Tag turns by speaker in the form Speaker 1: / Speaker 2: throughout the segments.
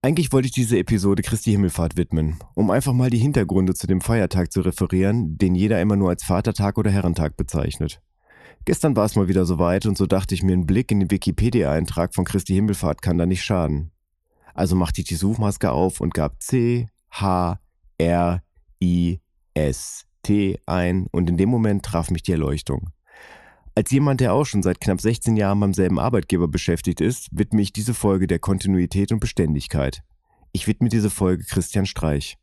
Speaker 1: Eigentlich wollte ich diese Episode Christi Himmelfahrt widmen, um einfach mal die Hintergründe zu dem Feiertag zu referieren, den jeder immer nur als Vatertag oder Herrentag bezeichnet. Gestern war es mal wieder soweit und so dachte ich mir, ein Blick in den Wikipedia-Eintrag von Christi Himmelfahrt kann da nicht schaden. Also machte ich die Suchmaske auf und gab C, H, R, I, S, T ein und in dem Moment traf mich die Erleuchtung. Als jemand, der auch schon seit knapp 16 Jahren beim selben Arbeitgeber beschäftigt ist, widme ich diese Folge der Kontinuität und Beständigkeit. Ich widme diese Folge Christian Streich.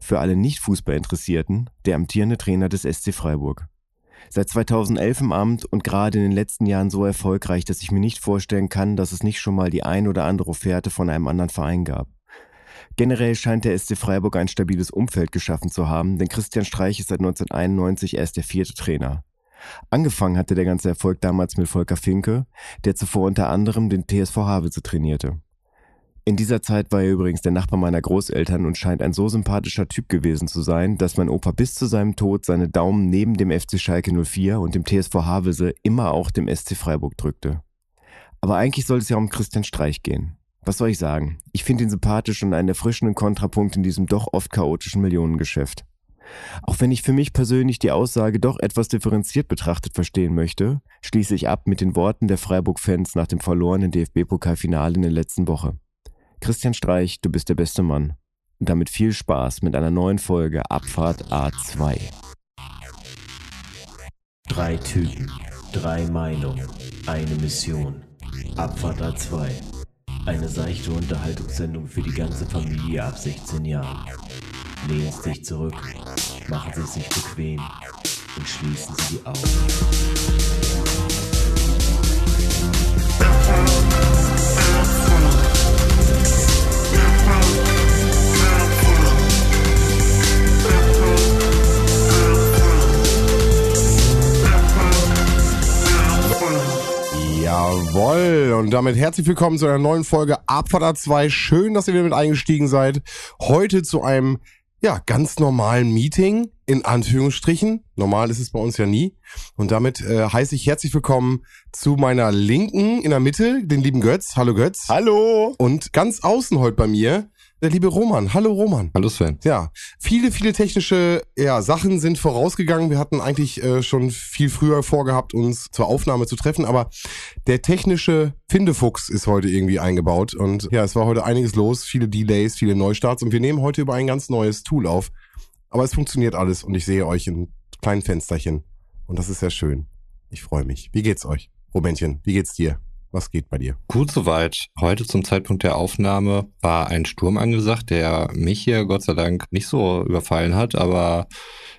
Speaker 1: Für alle Nicht-Fußballinteressierten, der amtierende Trainer des SC Freiburg. Seit 2011 im Amt und gerade in den letzten Jahren so erfolgreich, dass ich mir nicht vorstellen kann, dass es nicht schon mal die ein oder andere Offerte von einem anderen Verein gab. Generell scheint der SC Freiburg ein stabiles Umfeld geschaffen zu haben, denn Christian Streich ist seit 1991 erst der vierte Trainer. Angefangen hatte der ganze Erfolg damals mit Volker Finke, der zuvor unter anderem den TSV Havelse trainierte. In dieser Zeit war er übrigens der Nachbar meiner Großeltern und scheint ein so sympathischer Typ gewesen zu sein, dass mein Opa bis zu seinem Tod seine Daumen neben dem FC Schalke 04 und dem TSV Havelse immer auch dem SC Freiburg drückte. Aber eigentlich soll es ja um Christian Streich gehen. Was soll ich sagen? Ich finde ihn sympathisch und einen erfrischenden Kontrapunkt in diesem doch oft chaotischen Millionengeschäft. Auch wenn ich für mich persönlich die Aussage doch etwas differenziert betrachtet verstehen möchte, schließe ich ab mit den Worten der Freiburg-Fans nach dem verlorenen DFB-Pokalfinale in der letzten Woche. Christian Streich, du bist der beste Mann. Und damit viel Spaß mit einer neuen Folge Abfahrt A2.
Speaker 2: Drei Typen, drei Meinungen, eine Mission. Abfahrt A2. Eine seichte Unterhaltungssendung für die ganze Familie ab 16 Jahren. Lehnen Sie sich zurück, machen Sie sich bequem und schließen Sie die Augen.
Speaker 3: Jawoll, und damit herzlich willkommen zu einer neuen Folge Abfahrt 2. Schön, dass ihr wieder mit eingestiegen seid. Heute zu einem, ja, ganz normalen Meeting, in Anführungsstrichen. Normal ist es bei uns ja nie. Und damit äh, heiße ich herzlich willkommen zu meiner Linken in der Mitte, den lieben Götz. Hallo Götz.
Speaker 1: Hallo!
Speaker 3: Und ganz außen heute bei mir, der liebe Roman. Hallo Roman.
Speaker 4: Hallo Sven.
Speaker 3: Ja, viele, viele technische ja, Sachen sind vorausgegangen. Wir hatten eigentlich äh, schon viel früher vorgehabt, uns zur Aufnahme zu treffen, aber der technische Findefuchs ist heute irgendwie eingebaut und ja, es war heute einiges los, viele Delays, viele Neustarts und wir nehmen heute über ein ganz neues Tool auf. Aber es funktioniert alles und ich sehe euch in kleinen Fensterchen und das ist sehr schön. Ich freue mich. Wie geht's euch? Romäntchen, wie geht's dir? Was geht bei dir?
Speaker 4: Gut soweit. Heute zum Zeitpunkt der Aufnahme war ein Sturm angesagt, der mich hier Gott sei Dank nicht so überfallen hat, aber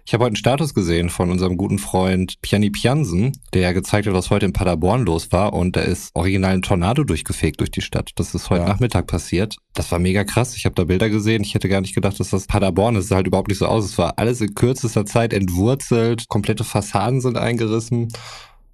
Speaker 4: ich habe heute einen Status gesehen von unserem guten Freund Piani Piansen, der gezeigt hat, was heute in Paderborn los war und da ist original ein Tornado durchgefegt durch die Stadt. Das ist heute
Speaker 3: Ja.
Speaker 4: Nachmittag passiert. Das war mega krass. Ich habe da Bilder gesehen. Ich hätte gar nicht gedacht, dass das Paderborn ist. Es sah halt überhaupt nicht so aus. Es war alles in kürzester Zeit entwurzelt. Komplette Fassaden sind eingerissen.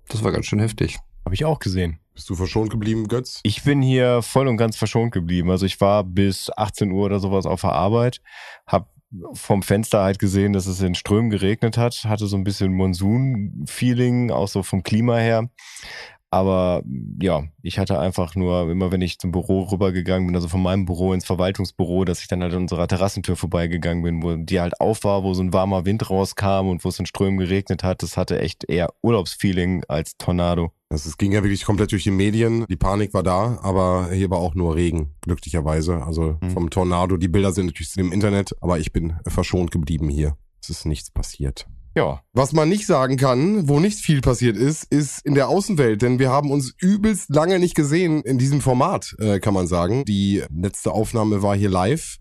Speaker 4: Das war ganz schön heftig.
Speaker 1: Habe ich auch gesehen.
Speaker 3: Bist du verschont geblieben, Götz?
Speaker 1: Ich bin hier voll und ganz verschont geblieben. Also ich war bis 18 Uhr oder sowas auf der Arbeit, hab vom Fenster halt gesehen, dass es in Strömen geregnet hat, hatte so ein bisschen Monsun-Feeling, auch so vom Klima her. Aber ja, ich hatte einfach nur, immer wenn ich zum Büro rübergegangen bin, also von meinem Büro ins Verwaltungsbüro, dass ich dann halt an unserer Terrassentür vorbeigegangen bin, wo die halt auf war, wo so ein warmer Wind rauskam und wo es in Strömen geregnet hat. Das hatte echt eher Urlaubsfeeling als Tornado.
Speaker 3: Also es ging ja wirklich komplett durch die Medien. Die Panik war da, aber hier war auch nur Regen, glücklicherweise. Also
Speaker 1: Mhm.
Speaker 3: vom Tornado. Die Bilder sind natürlich im Internet, aber ich bin verschont geblieben hier. Es ist nichts passiert.
Speaker 1: Ja,
Speaker 3: Was man nicht sagen kann, wo nicht viel passiert ist, ist in der Außenwelt, denn wir haben uns übelst lange nicht gesehen in diesem Format, äh, kann man sagen. Die letzte Aufnahme war hier live.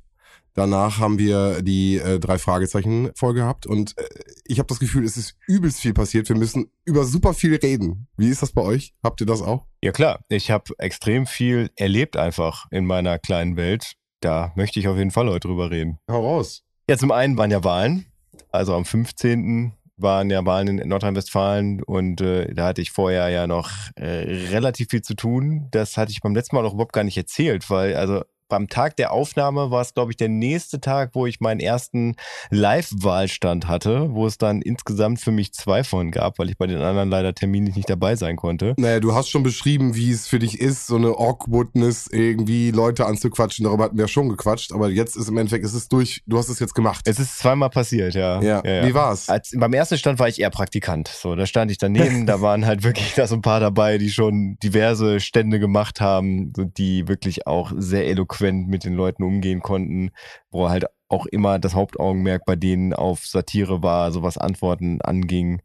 Speaker 3: Danach haben wir die äh, drei Fragezeichen voll gehabt und äh, ich habe das Gefühl, es ist übelst viel passiert. Wir müssen über super viel reden. Wie ist das bei euch? Habt ihr das auch?
Speaker 1: Ja klar, ich habe extrem viel erlebt einfach in meiner kleinen Welt. Da möchte ich auf jeden Fall heute drüber reden.
Speaker 3: Hau raus.
Speaker 1: Ja, zum einen waren ja Wahlen. Also am 15. waren ja Wahlen in Nordrhein-Westfalen und äh, da hatte ich vorher ja noch äh, relativ viel zu tun. Das hatte ich beim letzten Mal auch überhaupt gar nicht erzählt, weil also beim Tag der Aufnahme war es, glaube ich, der nächste Tag, wo ich meinen ersten Live-Wahlstand hatte, wo es dann insgesamt für mich zwei von gab, weil ich bei den anderen leider terminlich nicht dabei sein konnte.
Speaker 3: Naja, du hast schon beschrieben, wie es für dich ist, so eine Awkwardness, irgendwie Leute anzuquatschen. Darüber hatten wir ja schon gequatscht, aber jetzt ist im Endeffekt, ist es durch, du hast es jetzt gemacht.
Speaker 1: Es ist zweimal passiert, ja.
Speaker 3: Ja,
Speaker 1: ja, ja.
Speaker 3: wie war's?
Speaker 1: Als, beim ersten Stand war ich eher Praktikant. So, da stand ich daneben, da waren halt wirklich da so ein paar dabei, die schon diverse Stände gemacht haben, die wirklich auch sehr eloquent mit den Leuten umgehen konnten, wo halt auch immer das Hauptaugenmerk bei denen auf Satire war, so was Antworten anging.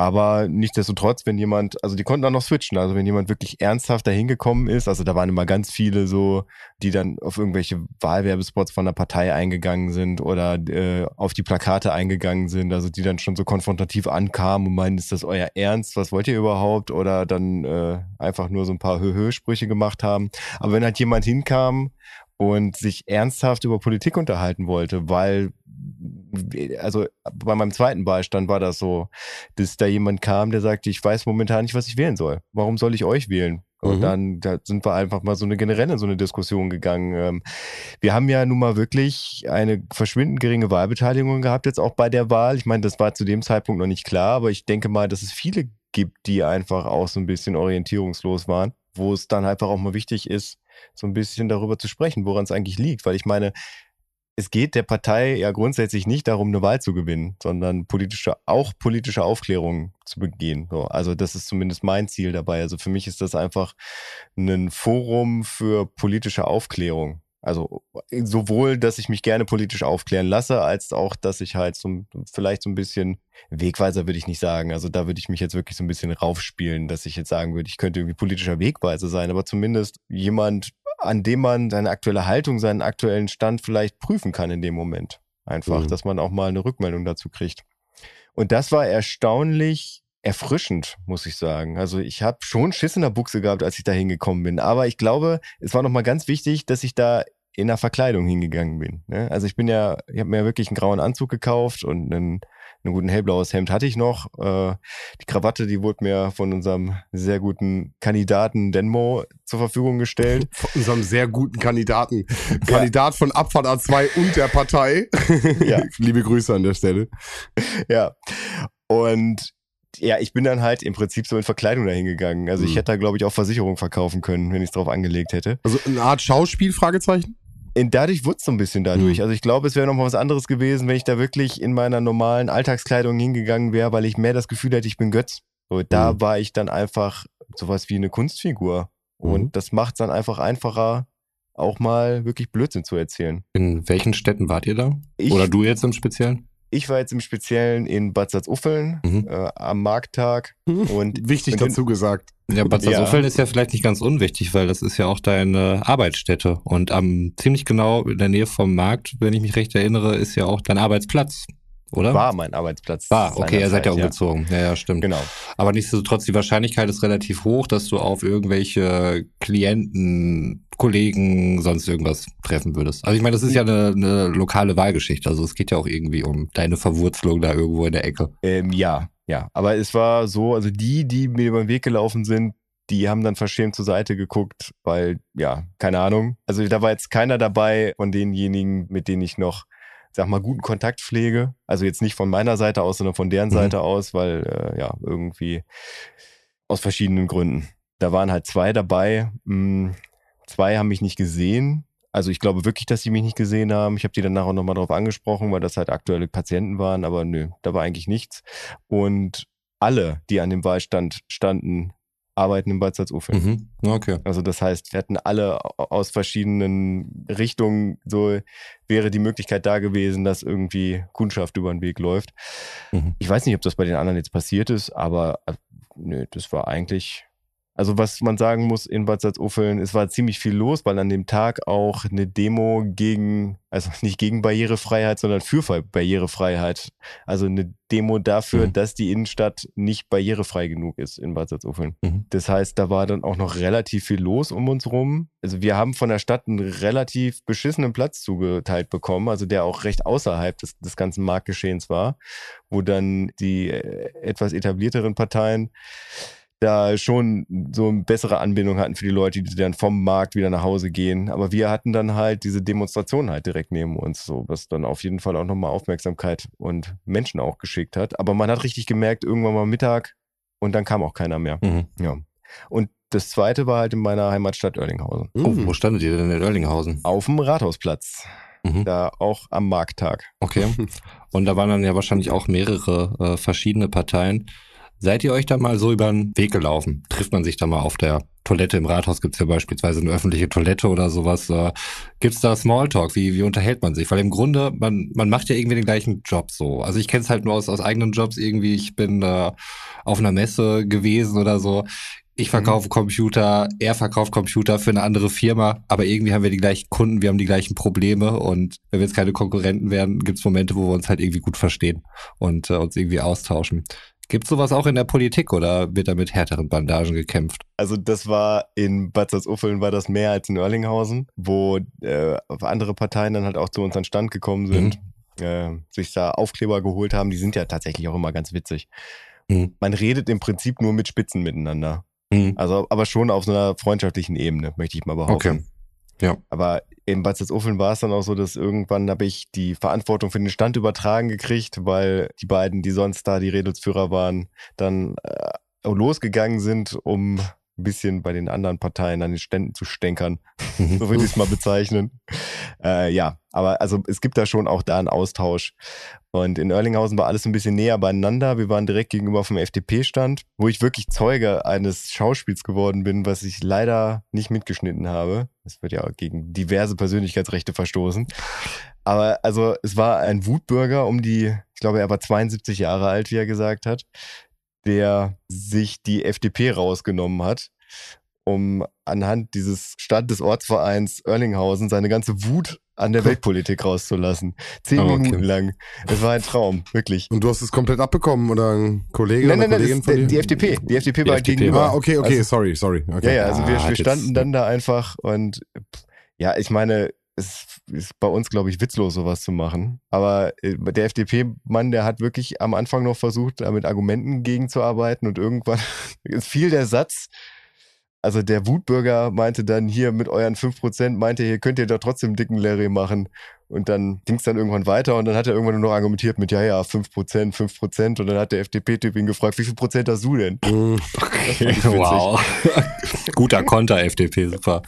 Speaker 1: Aber nichtsdestotrotz, wenn jemand, also die konnten dann noch switchen, also wenn jemand wirklich ernsthaft dahin gekommen ist, also da waren immer ganz viele so, die dann auf irgendwelche Wahlwerbespots von der Partei eingegangen sind oder äh, auf die Plakate eingegangen sind, also die dann schon so konfrontativ ankamen und meinen, ist das euer Ernst, was wollt ihr überhaupt? Oder dann äh, einfach nur so ein paar Hö-Hö-Sprüche gemacht haben. Aber wenn halt jemand hinkam und sich ernsthaft über Politik unterhalten wollte, weil, also bei meinem zweiten Beistand war das so, dass da jemand kam, der sagte, ich weiß momentan nicht, was ich wählen soll. Warum soll ich euch wählen? Und
Speaker 3: Mhm.
Speaker 1: dann da sind wir einfach mal so eine generelle so eine Diskussion gegangen. Ähm, Wir haben ja nun mal wirklich eine verschwindend geringe Wahlbeteiligung gehabt jetzt auch bei der Wahl. Ich meine, das war zu dem Zeitpunkt noch nicht klar, aber ich denke mal, dass es viele gibt, die einfach auch so ein bisschen orientierungslos waren, wo es dann einfach auch mal wichtig ist, so ein bisschen darüber zu sprechen, woran es eigentlich liegt. Weil ich meine, es geht der Partei ja grundsätzlich nicht darum, eine Wahl zu gewinnen, sondern politische, auch politische Aufklärung zu begehen. So, also das ist zumindest mein Ziel dabei. Also für mich ist das einfach ein Forum für politische Aufklärung. Also sowohl, dass ich mich gerne politisch aufklären lasse, als auch, dass ich halt so vielleicht so ein bisschen Wegweiser würde ich nicht sagen. Also da würde ich mich jetzt wirklich so ein bisschen raufspielen, dass ich jetzt sagen würde, ich könnte irgendwie politischer Wegweiser sein, aber zumindest jemand, an dem man seine aktuelle Haltung, seinen aktuellen Stand vielleicht prüfen kann in dem Moment. Einfach,
Speaker 3: Mhm.
Speaker 1: dass man auch mal eine Rückmeldung dazu kriegt. Und das war erstaunlich erfrischend, muss ich sagen. Also ich habe schon Schiss in der Buchse gehabt, als ich da hingekommen bin. Aber ich glaube, es war nochmal ganz wichtig, dass ich da in der Verkleidung hingegangen bin. Ne? Also ich bin ja, ich habe mir wirklich einen grauen Anzug gekauft und einen, einen guten hellblaues Hemd hatte ich noch. Äh, die Krawatte, die wurde mir von unserem sehr guten Kandidaten Denmo zur Verfügung gestellt.
Speaker 3: Von unserem sehr guten Kandidaten. Kandidat von Abfahrt A2 und der Partei.
Speaker 1: Ja.
Speaker 3: Liebe Grüße an der Stelle.
Speaker 1: ja. Und ja, ich bin dann halt im Prinzip so in Verkleidung dahin gegangen. Also ich
Speaker 3: Mhm.
Speaker 1: hätte da, glaube ich, auch Versicherung verkaufen können, wenn ich es drauf angelegt hätte.
Speaker 3: Also eine Art Schauspiel, Fragezeichen?
Speaker 1: Dadurch wurde es so ein bisschen dadurch.
Speaker 3: Mhm.
Speaker 1: Also ich glaube, es wäre noch mal was anderes gewesen, wenn ich da wirklich in meiner normalen Alltagskleidung hingegangen wäre, weil ich mehr das Gefühl hätte, ich bin Götz. So, da
Speaker 3: Mhm.
Speaker 1: war ich dann einfach sowas wie eine Kunstfigur. Und
Speaker 3: Mhm.
Speaker 1: das macht es dann einfach einfacher, auch mal wirklich Blödsinn zu erzählen.
Speaker 4: In welchen Städten wart ihr da?
Speaker 1: Ich,
Speaker 4: Oder du jetzt im Speziellen?
Speaker 1: Ich war jetzt im Speziellen in Bad Salzuffeln
Speaker 4: Mhm.
Speaker 1: äh, am Markttag und
Speaker 3: Wichtig
Speaker 1: und in-
Speaker 3: dazu gesagt.
Speaker 4: Ja, Bad
Speaker 1: Ja.
Speaker 4: Salzuffeln ist ja vielleicht nicht ganz unwichtig, weil das ist ja auch deine Arbeitsstätte. Und am ziemlich genau in der Nähe vom Markt, wenn ich mich recht erinnere, ist ja auch dein Arbeitsplatz, oder?
Speaker 1: war mein Arbeitsplatz.
Speaker 4: War, okay, ihr seid ja umgezogen. Ja, ja, stimmt.
Speaker 1: Genau.
Speaker 4: Aber nichtsdestotrotz, die Wahrscheinlichkeit ist relativ hoch, dass du auf irgendwelche Klienten, Kollegen, sonst irgendwas treffen würdest. Also ich meine, das ist ja eine, eine lokale Wahlgeschichte. Also es geht ja auch irgendwie um deine Verwurzelung da irgendwo in der Ecke.
Speaker 1: Ähm, ja, ja. Aber es war so, also die, die mir über den Weg gelaufen sind, die haben dann verschämt zur Seite geguckt, weil, ja, keine Ahnung. Also da war jetzt keiner dabei von denjenigen, mit denen ich noch, sag mal, guten Kontakt pflege. Also jetzt nicht von meiner Seite aus, sondern von deren
Speaker 4: Mhm.
Speaker 1: Seite aus, weil, äh, ja, irgendwie aus verschiedenen Gründen. Da waren halt zwei dabei. Mh, zwei haben mich nicht gesehen. Also ich glaube wirklich, dass sie mich nicht gesehen haben. Ich habe die danach auch nochmal drauf angesprochen, weil das halt aktuelle Patienten waren, aber nö, da war eigentlich nichts. Und alle, die an dem Wahlstand standen, arbeiten in Bad Salzuflen.
Speaker 4: Mhm. Okay.
Speaker 1: Also das heißt, wir hatten alle au- aus verschiedenen Richtungen, so wäre die Möglichkeit da gewesen, dass irgendwie Kundschaft über den Weg läuft.
Speaker 4: Mhm.
Speaker 1: Ich weiß nicht, ob das bei den anderen jetzt passiert ist, aber äh, nö, das war eigentlich. Also was man sagen muss in Bad Salzuffeln, es war ziemlich viel los, weil an dem Tag auch eine Demo gegen, also nicht gegen Barrierefreiheit, sondern für Barrierefreiheit. Also eine Demo dafür,
Speaker 4: Mhm.
Speaker 1: dass die Innenstadt nicht barrierefrei genug ist in Bad Salzuffeln.
Speaker 4: Mhm.
Speaker 1: Das heißt, da war dann auch noch relativ viel los um uns rum. Also wir haben von der Stadt einen relativ beschissenen Platz zugeteilt bekommen, also der auch recht außerhalb des, des ganzen Marktgeschehens war, wo dann die äh, etwas etablierteren Parteien da schon so eine bessere Anbindung hatten für die Leute, die dann vom Markt wieder nach Hause gehen. Aber wir hatten dann halt diese Demonstration halt direkt neben uns, so was dann auf jeden Fall auch nochmal Aufmerksamkeit und Menschen auch geschickt hat. Aber man hat richtig gemerkt, irgendwann mal Mittag und dann kam auch keiner mehr.
Speaker 4: Mhm.
Speaker 1: Ja. Und das zweite war halt in meiner Heimatstadt Oerlinghausen.
Speaker 4: Oh,
Speaker 3: Mhm.
Speaker 4: wo standet ihr denn in Oerlinghausen?
Speaker 1: Auf dem Rathausplatz.
Speaker 4: Mhm.
Speaker 1: Da auch am Markttag.
Speaker 4: Okay. Und da waren dann ja wahrscheinlich auch mehrere äh, verschiedene Parteien. Seid ihr euch da mal so über den Weg gelaufen? Trifft man sich da mal auf der Toilette im Rathaus? Gibt's ja beispielsweise eine öffentliche Toilette oder sowas. Äh, gibt's da Smalltalk? Wie, wie unterhält man sich? Weil im Grunde, man, man macht ja irgendwie den gleichen Job so. Also ich kenne es halt nur aus, aus eigenen Jobs irgendwie. Ich bin äh, auf einer Messe gewesen oder so. Ich verkaufe Computer, er verkauft Computer für eine andere Firma, aber irgendwie haben wir die gleichen Kunden, wir haben die gleichen Probleme und wenn wir jetzt keine Konkurrenten werden, gibt es Momente, wo wir uns halt irgendwie gut verstehen und äh, uns irgendwie austauschen. Gibt sowas auch in der Politik oder wird da mit härteren Bandagen gekämpft?
Speaker 1: Also das war in Bad Salzuffeln war das mehr als in Oerlinghausen, wo äh, andere Parteien dann halt auch zu uns an Stand gekommen sind, äh, sich da Aufkleber geholt haben. Die sind ja tatsächlich auch immer ganz witzig.
Speaker 4: Mhm.
Speaker 1: Man redet im Prinzip nur mit Spitzen miteinander.
Speaker 4: Mhm.
Speaker 1: Also, aber schon auf so einer freundschaftlichen Ebene, möchte ich mal behaupten.
Speaker 4: Okay. Ja.
Speaker 1: Aber in Bad Salzuffeln war es dann auch so, dass irgendwann habe ich die Verantwortung für den Stand übertragen gekriegt, weil die beiden, die sonst da die Redelsführer waren, dann äh, losgegangen sind, um ein bisschen bei den anderen Parteien an den Ständen zu stänkern.
Speaker 4: Mhm.
Speaker 1: So würde ich es mal bezeichnen. Äh, ja, aber also es gibt da schon auch da einen Austausch. Und in Oerlinghausen war alles ein bisschen näher beieinander. Wir waren direkt gegenüber vom FDP-Stand, wo ich wirklich Zeuge eines Schauspiels geworden bin, was ich leider nicht mitgeschnitten habe. Das wird ja gegen diverse Persönlichkeitsrechte verstoßen. Aber also es war ein Wutbürger um die, ich glaube, er war 72 Jahre alt, wie er gesagt hat, der sich die FDP rausgenommen hat, um anhand dieses Stand des Ortsvereins Oerlinghausen seine ganze Wut an der Weltpolitik rauszulassen. Zehn
Speaker 4: Oh, okay.
Speaker 1: Minuten lang. Es war ein Traum, wirklich.
Speaker 3: Und du hast es komplett abbekommen oder ein Kollege
Speaker 1: Nein,
Speaker 3: oder
Speaker 1: nein, nein,
Speaker 3: Kollegin von dir?
Speaker 1: die FDP. Die FDP
Speaker 4: Die
Speaker 1: war
Speaker 4: FDP
Speaker 1: gegenüber.
Speaker 3: Ah, okay, okay,
Speaker 1: Also-
Speaker 3: sorry, sorry. Okay.
Speaker 1: Ja, ja, also
Speaker 4: Ah,
Speaker 1: wir, wir standen dann da einfach und ja, ich meine, es ist bei uns, glaube ich, witzlos, sowas zu machen. Aber äh, der FDP-Mann, der hat wirklich am Anfang noch versucht, da mit Argumenten gegenzuarbeiten und irgendwann fiel der Satz. Also der Wutbürger meinte dann hier mit euren 5%, meinte, hier könnt ihr doch trotzdem dicken Larry machen. Und dann ging es dann irgendwann weiter und dann hat er irgendwann nur noch argumentiert mit, ja, ja, 5%, 5%. Und dann hat der FDP-Typ ihn gefragt, wie viel Prozent hast du denn? Ich witzig.
Speaker 4: wow. Guter Konter, FDP, super.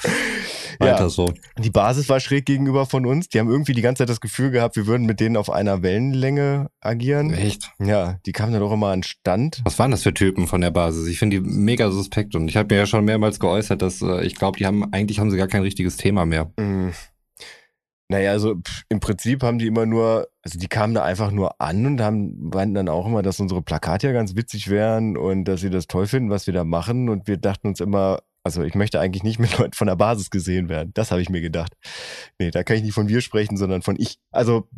Speaker 4: Weiter
Speaker 1: Ja.
Speaker 4: so.
Speaker 1: Die Basis war schräg gegenüber von uns. Die haben irgendwie die ganze Zeit das Gefühl gehabt, wir würden mit denen auf einer Wellenlänge agieren.
Speaker 4: Echt?
Speaker 1: Ja, die kamen dann auch immer an Stand.
Speaker 4: Was waren das für Typen von der Basis? Ich finde die mega suspekt und ich habe mir ja schon mehrmals geäußert, dass äh, ich glaube, die haben eigentlich haben sie gar kein richtiges Thema mehr.
Speaker 1: Mm. Naja, also pff, im Prinzip haben die immer nur, also die kamen da einfach nur an und haben, meinten dann auch immer, dass unsere Plakate ja ganz witzig wären und dass sie das toll finden, was wir da machen. Und wir dachten uns immer, also ich möchte eigentlich nicht mit Leuten von der Basis gesehen werden. Das habe ich mir gedacht. Nee, da kann ich nicht von wir sprechen, sondern von ich. Also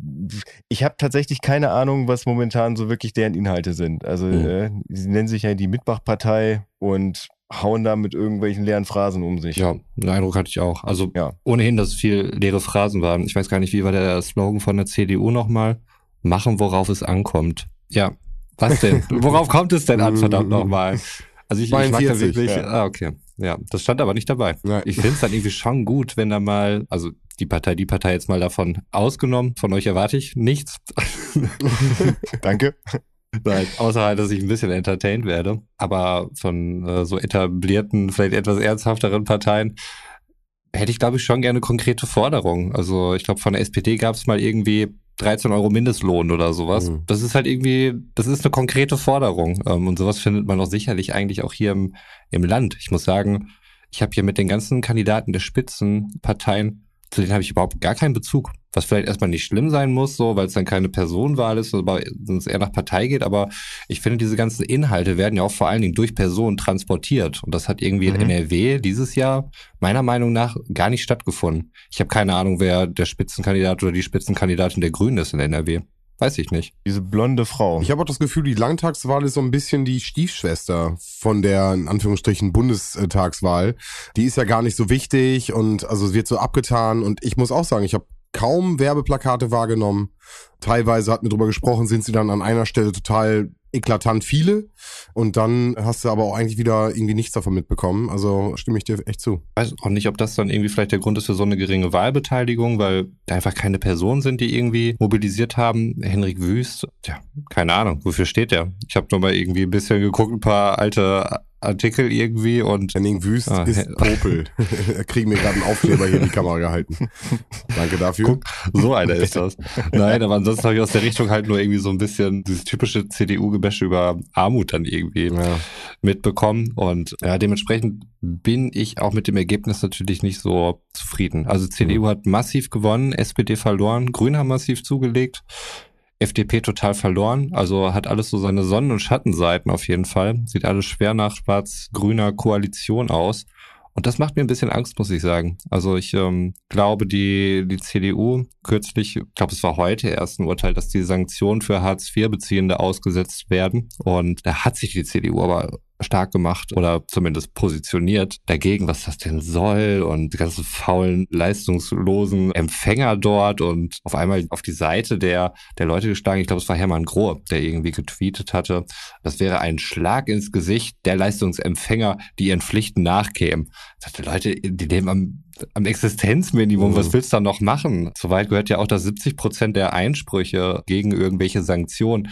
Speaker 1: ich habe tatsächlich keine Ahnung, was momentan so wirklich deren Inhalte sind. Also
Speaker 4: Mhm.
Speaker 1: äh, sie nennen sich ja die Mitmachpartei und hauen da mit irgendwelchen leeren Phrasen um sich.
Speaker 4: Ja, den Eindruck hatte ich auch. Also
Speaker 1: Ja.
Speaker 4: ohnehin, dass es viel leere Phrasen waren. Ich weiß gar nicht, wie war der Slogan von der CDU nochmal? Machen, worauf es ankommt. Ja, was denn? worauf kommt es denn an, verdammt nochmal? Also ich, ich mag da
Speaker 3: 42,
Speaker 4: wirklich,
Speaker 1: ja.
Speaker 4: ah, okay. Ja, das stand aber nicht dabei.
Speaker 3: Nein.
Speaker 4: Ich finde es dann irgendwie schon gut, wenn da mal, also die Partei, die Partei jetzt mal davon ausgenommen, von euch erwarte ich nichts.
Speaker 1: Danke.
Speaker 4: Nein, außer halt, dass ich ein bisschen entertained werde. Aber von äh, so etablierten, vielleicht etwas ernsthafteren Parteien hätte ich, glaube ich, schon gerne konkrete Forderungen. Also ich glaube, von der SPD gab es mal irgendwie 13 Euro Mindestlohn oder sowas.
Speaker 3: Mhm.
Speaker 4: Das ist halt irgendwie, das ist eine konkrete Forderung. Ähm, und sowas findet man doch sicherlich eigentlich auch hier im, im Land. Ich muss sagen, ich habe hier mit den ganzen Kandidaten der Spitzenparteien, zu denen habe ich überhaupt gar keinen Bezug. Was vielleicht erstmal nicht schlimm sein muss, so, weil es dann keine Personenwahl ist, aber es eher nach Partei geht. Aber ich finde, diese ganzen Inhalte werden ja auch vor allen Dingen durch Personen transportiert. Und das hat irgendwie in
Speaker 1: Mhm.
Speaker 4: NRW dieses Jahr meiner Meinung nach gar nicht stattgefunden. Ich habe keine Ahnung, wer der Spitzenkandidat oder die Spitzenkandidatin der Grünen ist in NRW. Weiß ich nicht.
Speaker 1: Diese blonde Frau.
Speaker 3: Ich habe auch das Gefühl, die Landtagswahl ist so ein bisschen die Stiefschwester von der, in Anführungsstrichen, Bundestagswahl. Die ist ja gar nicht so wichtig und also es wird so abgetan. Und ich muss auch sagen, ich habe kaum Werbeplakate wahrgenommen. Teilweise hat mir drüber gesprochen, sind sie dann an einer Stelle total eklatant viele und dann hast du aber auch eigentlich wieder irgendwie nichts davon mitbekommen. Also stimme ich dir echt zu.
Speaker 4: Ich weiß auch nicht, ob das dann irgendwie vielleicht der Grund ist für so eine geringe Wahlbeteiligung, weil da einfach keine Personen sind, die irgendwie mobilisiert haben. Henrik Wüst, ja, keine Ahnung, wofür steht der? Ich habe nur mal irgendwie ein bisschen geguckt, ein paar alte Artikel irgendwie und.
Speaker 3: Henning Wüst ah, ist Popel. kriegen wir gerade einen Aufkleber hier in die Kamera gehalten. Danke dafür. Guck,
Speaker 4: so einer ist das. Nein, aber ansonsten habe ich aus der Richtung halt nur irgendwie so ein bisschen dieses typische CDU-Gebäsche über Armut dann irgendwie ja. mitbekommen. Und ja, dementsprechend bin ich auch mit dem Ergebnis natürlich nicht so zufrieden. Also CDU mhm. hat massiv gewonnen, SPD verloren, Grün haben massiv zugelegt. FDP total verloren. Also hat alles so seine Sonnen- und Schattenseiten auf jeden Fall. Sieht alles schwer nach schwarz-grüner Koalition aus. Und das macht mir ein bisschen Angst, muss ich sagen. Also ich ähm, glaube, die, die CDU kürzlich, ich glaube, es war heute erst ein Urteil, dass die Sanktionen für Hartz-IV-Beziehende ausgesetzt werden. Und da hat sich die CDU aber stark gemacht oder zumindest positioniert dagegen, was das denn soll und die ganzen faulen, leistungslosen Empfänger dort und auf einmal auf die Seite der, der Leute geschlagen. Ich glaube, es war Hermann Groh, der irgendwie getweetet hatte, das wäre ein Schlag ins Gesicht der Leistungsempfänger, die ihren Pflichten nachkämen. Ich dachte, Leute, die leben am am Existenzminimum, mhm. was willst du da noch machen? Soweit gehört ja auch, dass 70 Prozent der Einsprüche gegen irgendwelche Sanktionen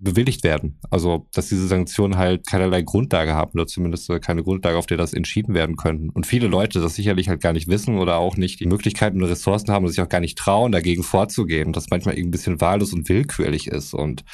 Speaker 4: bewilligt werden. Also, dass diese Sanktionen halt keinerlei Grundlage haben oder zumindest keine Grundlage, auf der das entschieden werden könnten. Und viele Leute das sicherlich halt gar nicht wissen oder auch nicht die Möglichkeiten und Ressourcen haben und sich auch gar nicht trauen, dagegen vorzugehen. Das manchmal ein bisschen wahllos und willkürlich ist. Und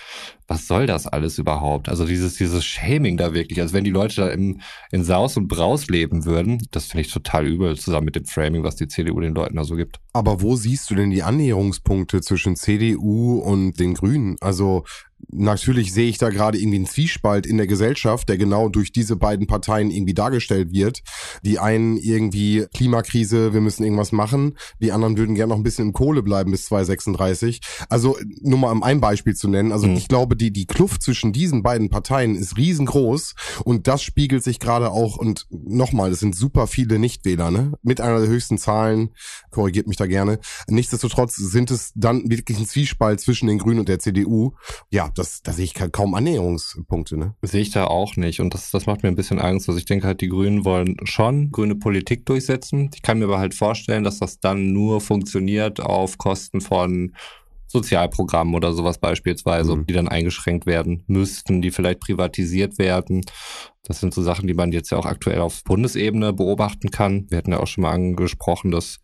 Speaker 4: was soll das alles überhaupt? Also dieses, dieses Shaming da wirklich, als wenn die Leute da in, in Saus und Braus leben würden, das finde ich total übel, zusammen mit dem Framing, was die CDU den Leuten da so gibt.
Speaker 3: Aber wo siehst du denn die Annäherungspunkte zwischen CDU und den Grünen? Also natürlich sehe ich da gerade irgendwie einen Zwiespalt in der Gesellschaft, der genau durch diese beiden Parteien irgendwie dargestellt wird. Die einen irgendwie Klimakrise, wir müssen irgendwas machen. Die anderen würden gerne noch ein bisschen im Kohle bleiben bis 2036. Also nur mal um ein Beispiel zu nennen. Also mhm. ich glaube, die, die Kluft zwischen diesen beiden Parteien ist riesengroß und das spiegelt sich gerade auch und nochmal, es sind super viele Nichtwähler, ne? Mit einer der höchsten Zahlen, korrigiert mich da gerne. Nichtsdestotrotz sind es dann wirklich ein Zwiespalt zwischen den Grünen und der CDU. Ja, das, da sehe ich kaum Annäherungspunkte, ne?
Speaker 4: Sehe ich da auch nicht. Und das, das macht mir ein bisschen Angst. Also ich denke halt, die Grünen wollen schon grüne Politik durchsetzen. Ich kann mir aber halt vorstellen, dass das dann nur funktioniert auf Kosten von Sozialprogrammen oder sowas beispielsweise, mhm. die dann eingeschränkt werden müssten, die vielleicht privatisiert werden. Das sind so Sachen, die man jetzt ja auch aktuell auf Bundesebene beobachten kann. Wir hatten ja auch schon mal angesprochen, dass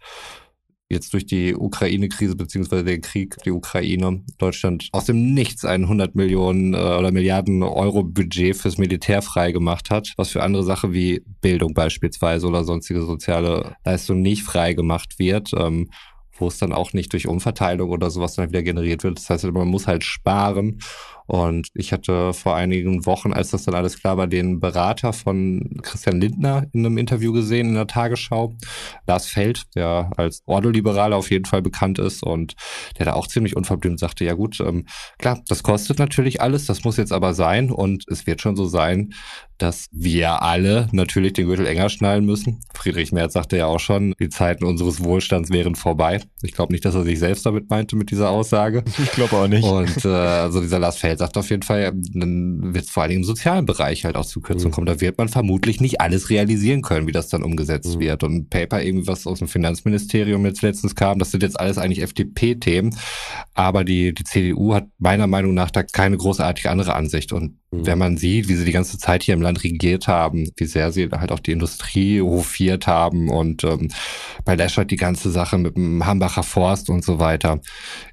Speaker 4: jetzt durch die Ukraine-Krise beziehungsweise den Krieg die Ukraine Deutschland aus dem Nichts ein 100 Millionen äh, oder Milliarden Euro Budget fürs Militär freigemacht hat, was für andere Sachen wie Bildung beispielsweise oder sonstige soziale Leistungen nicht freigemacht wird. Ähm, wo es dann auch nicht durch Umverteilung oder sowas dann wieder generiert wird. Das heißt, man muss halt sparen und ich hatte vor einigen Wochen, als das dann alles klar war, den Berater von Christian Lindner in einem Interview gesehen in der Tagesschau. Lars Feld, der als Ordoliberaler auf jeden Fall bekannt ist und der da auch ziemlich unverblümt sagte, ja gut, ähm, klar, das kostet natürlich alles, das muss jetzt aber sein und es wird schon so sein, dass wir alle natürlich den Gürtel enger schnallen müssen. Friedrich Merz sagte ja auch schon, die Zeiten unseres Wohlstands wären vorbei. Ich glaube nicht, dass er sich selbst damit meinte mit dieser Aussage.
Speaker 1: Ich glaube auch nicht.
Speaker 4: Und äh, also dieser Lars Feld sagt auf jeden Fall, dann wird es vor allen Dingen im sozialen Bereich halt auch zu Kürzungen mhm. kommen. Da wird man vermutlich nicht alles realisieren können, wie das dann umgesetzt mhm. wird. Und ein Paper, irgendwie was aus dem Finanzministerium jetzt letztens kam, das sind jetzt alles eigentlich FDP-Themen. Aber die, die CDU hat meiner Meinung nach da keine großartige andere Ansicht. Und mhm. wenn man sieht, wie sie die ganze Zeit hier im Land regiert haben, wie sehr sie halt auch die Industrie hofiert haben und ähm, bei Laschet die ganze Sache mit dem Hambacher Forst und so weiter.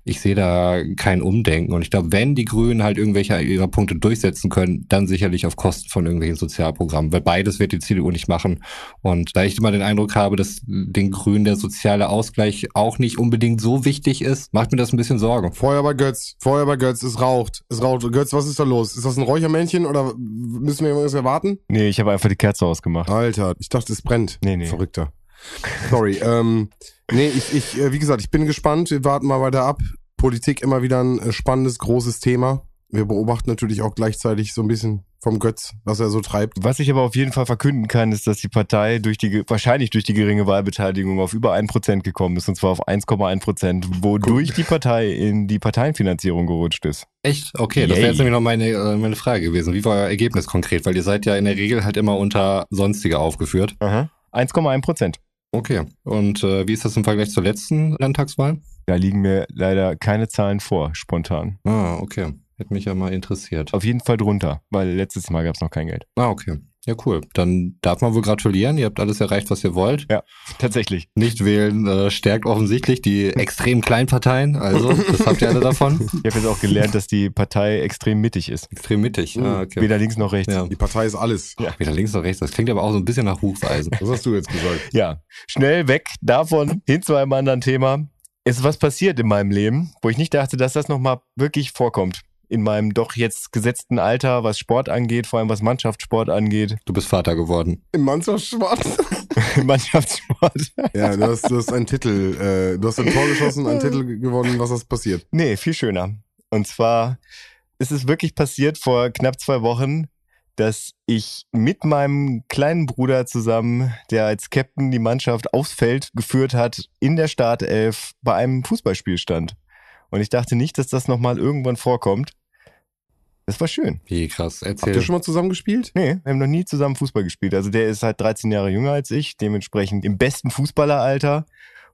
Speaker 4: Ich sehe da kein Umdenken. Und ich glaube, wenn die Grünen halt irgendwelche ihrer Punkte durchsetzen können, dann sicherlich auf Kosten von irgendwelchen Sozialprogrammen, weil beides wird die CDU nicht machen. Und da ich immer den Eindruck habe, dass den Grünen der soziale Ausgleich auch nicht unbedingt so wichtig ist, macht mir das ein bisschen Sorge.
Speaker 3: Feuer bei Götz, Feuer bei Götz, es raucht, es raucht. Götz, was ist da los? Ist das ein Räuchermännchen oder müssen wir irgendwas erwarten?
Speaker 1: Nee, ich habe einfach die Kerze ausgemacht.
Speaker 3: Alter, ich dachte, es brennt.
Speaker 1: Nee, nee.
Speaker 3: Verrückter. Sorry, ähm, nee, ich, ich, äh, wie gesagt, ich bin gespannt. Wir warten mal weiter ab. Politik immer wieder ein äh, spannendes, großes Thema. Wir beobachten natürlich auch gleichzeitig so ein bisschen vom Götz, was er so treibt.
Speaker 1: Was ich aber auf jeden Fall verkünden kann, ist, dass die Partei durch die, wahrscheinlich durch die geringe Wahlbeteiligung auf über ein Prozent gekommen ist, und zwar auf 1,1 Prozent, wodurch die Partei in die Parteienfinanzierung gerutscht ist.
Speaker 4: Echt? Okay, das wäre
Speaker 1: Yay.
Speaker 4: jetzt nämlich noch meine, äh, meine Frage gewesen. Wie war euer Ergebnis konkret? Weil ihr seid ja in der Regel halt immer unter sonstige aufgeführt.
Speaker 1: Aha. 1,1 Prozent.
Speaker 4: Okay. Und äh, wie ist das im Vergleich zur letzten Landtagswahl?
Speaker 1: Da liegen mir leider keine Zahlen vor, spontan.
Speaker 4: Ah, okay. Hätte mich ja mal interessiert.
Speaker 1: Auf jeden Fall drunter, weil letztes Mal gab es noch kein Geld.
Speaker 4: Ah, okay. Ja, cool. Dann darf man wohl gratulieren. Ihr habt alles erreicht, was ihr wollt.
Speaker 1: Tatsächlich.
Speaker 4: Nicht wählen äh, stärkt offensichtlich die extrem kleinen Parteien. Also, das habt ihr alle davon.
Speaker 1: Ich habe jetzt auch gelernt, dass die Partei extrem mittig ist.
Speaker 4: Extrem mittig. Ah, okay.
Speaker 1: Weder links noch rechts.
Speaker 4: Ja.
Speaker 3: Die Partei ist alles.
Speaker 4: Weder links noch rechts. Das klingt aber auch so ein bisschen nach Hufeisen.
Speaker 3: Was hast du jetzt gesagt?
Speaker 1: Ja, schnell weg davon hin zu einem anderen Thema. Es ist was passiert in meinem Leben, wo ich nicht dachte, dass das nochmal wirklich vorkommt. In meinem doch jetzt gesetzten Alter, was Sport angeht, vor allem was Mannschaftssport angeht.
Speaker 4: Du bist Vater geworden.
Speaker 3: Im Mannschaftssport?
Speaker 1: Mannschaftssport.
Speaker 3: ja, du hast, du hast einen Titel, äh, du hast ein Tor geschossen, einen Titel gewonnen. Was ist passiert?
Speaker 1: Nee, viel schöner. Und zwar ist es wirklich passiert vor knapp zwei Wochen, dass ich mit meinem kleinen Bruder zusammen, der als Captain die Mannschaft aufs Feld geführt hat, in der Startelf bei einem Fußballspiel stand. Und ich dachte nicht, dass das nochmal irgendwann vorkommt. Das war schön.
Speaker 4: Wie krass.
Speaker 3: Habt
Speaker 4: Erzähl.
Speaker 3: ihr schon mal zusammen gespielt?
Speaker 1: Nee, wir haben noch nie zusammen Fußball gespielt. Also der ist halt 13 Jahre jünger als ich, dementsprechend im besten Fußballeralter.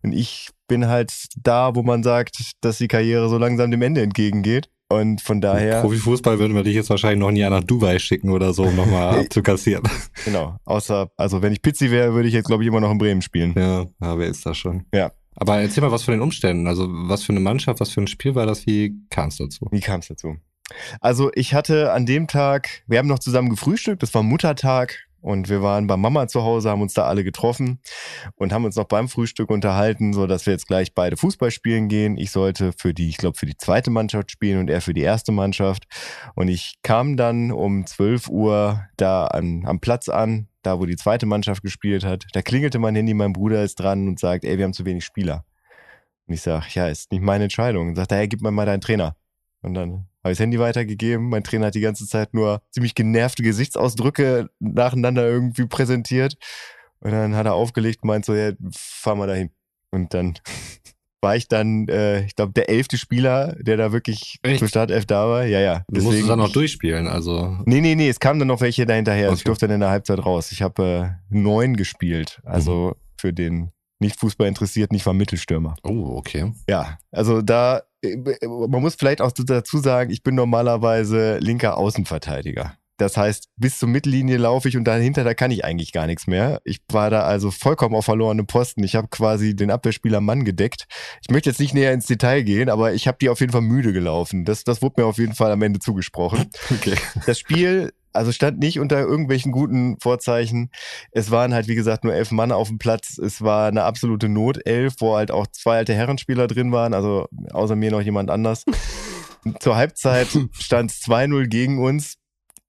Speaker 1: Und ich bin halt da, wo man sagt, dass die Karriere so langsam dem Ende entgegengeht. Und von daher,
Speaker 4: Profifußball würden wir dich jetzt wahrscheinlich noch ein Jahr nach Dubai schicken oder so, um nochmal abzukassieren.
Speaker 1: genau, außer, also wenn ich Pizzi wäre, würde ich jetzt, glaube ich, immer noch in Bremen spielen.
Speaker 4: Ja, ja, wer ist das schon?
Speaker 1: Ja.
Speaker 4: Aber erzähl mal was von den Umständen. Also, was für eine Mannschaft, was für ein Spiel war das? Wie kam es dazu?
Speaker 1: Wie kam es dazu? Also ich hatte an dem Tag, wir haben noch zusammen gefrühstückt, das war Muttertag und wir waren bei Mama zu Hause, haben uns da alle getroffen und haben uns noch beim Frühstück unterhalten, so dass wir jetzt gleich beide Fußball spielen gehen. Ich sollte für die, ich glaube für die zweite Mannschaft spielen und er für die erste Mannschaft. Und ich kam dann um 12 Uhr da an, am Platz an, da wo die zweite Mannschaft gespielt hat. Da klingelte mein Handy, mein Bruder ist dran und sagt, ey, wir haben zu wenig Spieler. Und ich sag, ja, ist nicht meine Entscheidung. Und sagt er, hey, gib mir mal deinen Trainer. Und dann habe ich das Handy weitergegeben. Mein Trainer hat die ganze Zeit nur ziemlich genervte Gesichtsausdrücke nacheinander irgendwie präsentiert. Und dann hat er aufgelegt und meint so, ja, fahr mal dahin. Und dann war ich dann, äh, ich glaube, der elfte Spieler, der da wirklich
Speaker 4: Echt?
Speaker 1: zur Startelf da war. Ja, ja.
Speaker 4: Du musstest dann noch durchspielen, also.
Speaker 1: Nee, nee, nee, es kamen dann noch welche dahinterher. Ich
Speaker 4: Okay.
Speaker 1: durfte dann in der Halbzeit raus. Ich habe äh, neun gespielt. Also für den nicht Fußball interessierten, ich war Mittelstürmer.
Speaker 4: Oh, okay.
Speaker 1: Ja, also da, man muss vielleicht auch dazu sagen, ich bin normalerweise linker Außenverteidiger. Das heißt, bis zur Mittellinie laufe ich und dahinter, da kann ich eigentlich gar nichts mehr. Ich war da also vollkommen auf verlorene Posten. Ich habe quasi den Abwehrspieler Mann gedeckt. Ich möchte jetzt nicht näher ins Detail gehen, aber ich habe die auf jeden Fall müde gelaufen. Das, das wurde mir auf jeden Fall am Ende zugesprochen.
Speaker 4: Okay.
Speaker 1: Das Spiel, also stand nicht unter irgendwelchen guten Vorzeichen. Es waren halt, wie gesagt, nur elf Mann auf dem Platz. Es war eine absolute Notelf, wo halt auch zwei alte Herrenspieler drin waren, also außer mir noch jemand anders. Zur Halbzeit stand es 2-0 gegen uns.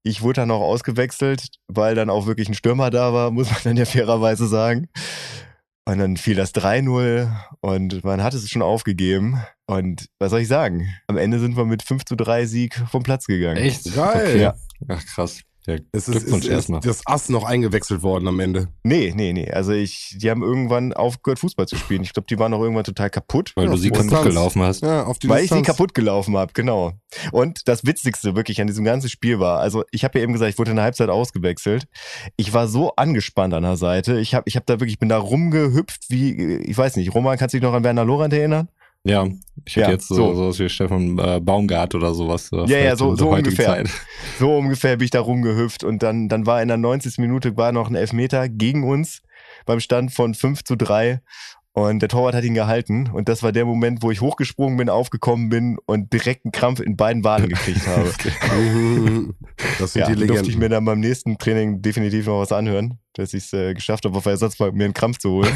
Speaker 1: Ich wurde dann auch ausgewechselt, weil dann auch wirklich ein Stürmer da war, muss man dann ja fairerweise sagen. Und dann fiel das 3-0 und man hat es schon aufgegeben. Und was soll ich sagen? Am Ende sind wir mit 5 zu 3 Sieg vom Platz gegangen.
Speaker 4: Echt?
Speaker 3: Geil.
Speaker 4: Okay.
Speaker 1: Ja.
Speaker 4: Ach, krass. Ja,
Speaker 3: Es ist, ist, ist
Speaker 4: erstmal.
Speaker 3: das Ass noch eingewechselt worden am Ende.
Speaker 1: Nee, nee, nee. Also ich, die haben irgendwann aufgehört, Fußball zu spielen. Ich glaube, die waren auch irgendwann total kaputt.
Speaker 4: Weil
Speaker 3: Ja,
Speaker 4: du sie
Speaker 3: Distanz.
Speaker 4: kaputt gelaufen hast.
Speaker 3: Ja, auf die
Speaker 1: Weil ich sie
Speaker 3: Distanz.
Speaker 1: kaputt gelaufen habe, genau. Und das Witzigste wirklich an diesem ganzen Spiel war, also ich habe ja eben gesagt, ich wurde in der Halbzeit ausgewechselt. Ich war so angespannt an der Seite. Ich habe ich hab da wirklich, ich bin da rumgehüpft wie, ich weiß nicht, Roman, kannst du dich noch an Werner Lorand erinnern?
Speaker 4: Ja, ich hätte
Speaker 1: Ja,
Speaker 4: jetzt so,
Speaker 1: so.
Speaker 4: sowas wie Stefan äh, Baumgart oder sowas. äh,
Speaker 1: Ja, ja, so- so ungefähr.
Speaker 4: Zeit.
Speaker 1: So ungefähr bin ich da rumgehüpft und dann, dann war in der 90. Minute war noch ein Elfmeter gegen uns beim Stand von 5 zu 3 und der Torwart hat ihn gehalten und das war der Moment, wo ich hochgesprungen bin, aufgekommen bin und direkt einen Krampf in beiden Waden gekriegt habe.
Speaker 3: Das sind
Speaker 1: ja,
Speaker 3: die
Speaker 1: durfte ich
Speaker 3: Legenden.
Speaker 1: mir dann beim nächsten Training definitiv noch was anhören, dass ich es äh, geschafft habe, auf Ersatzbank mir einen Krampf zu holen.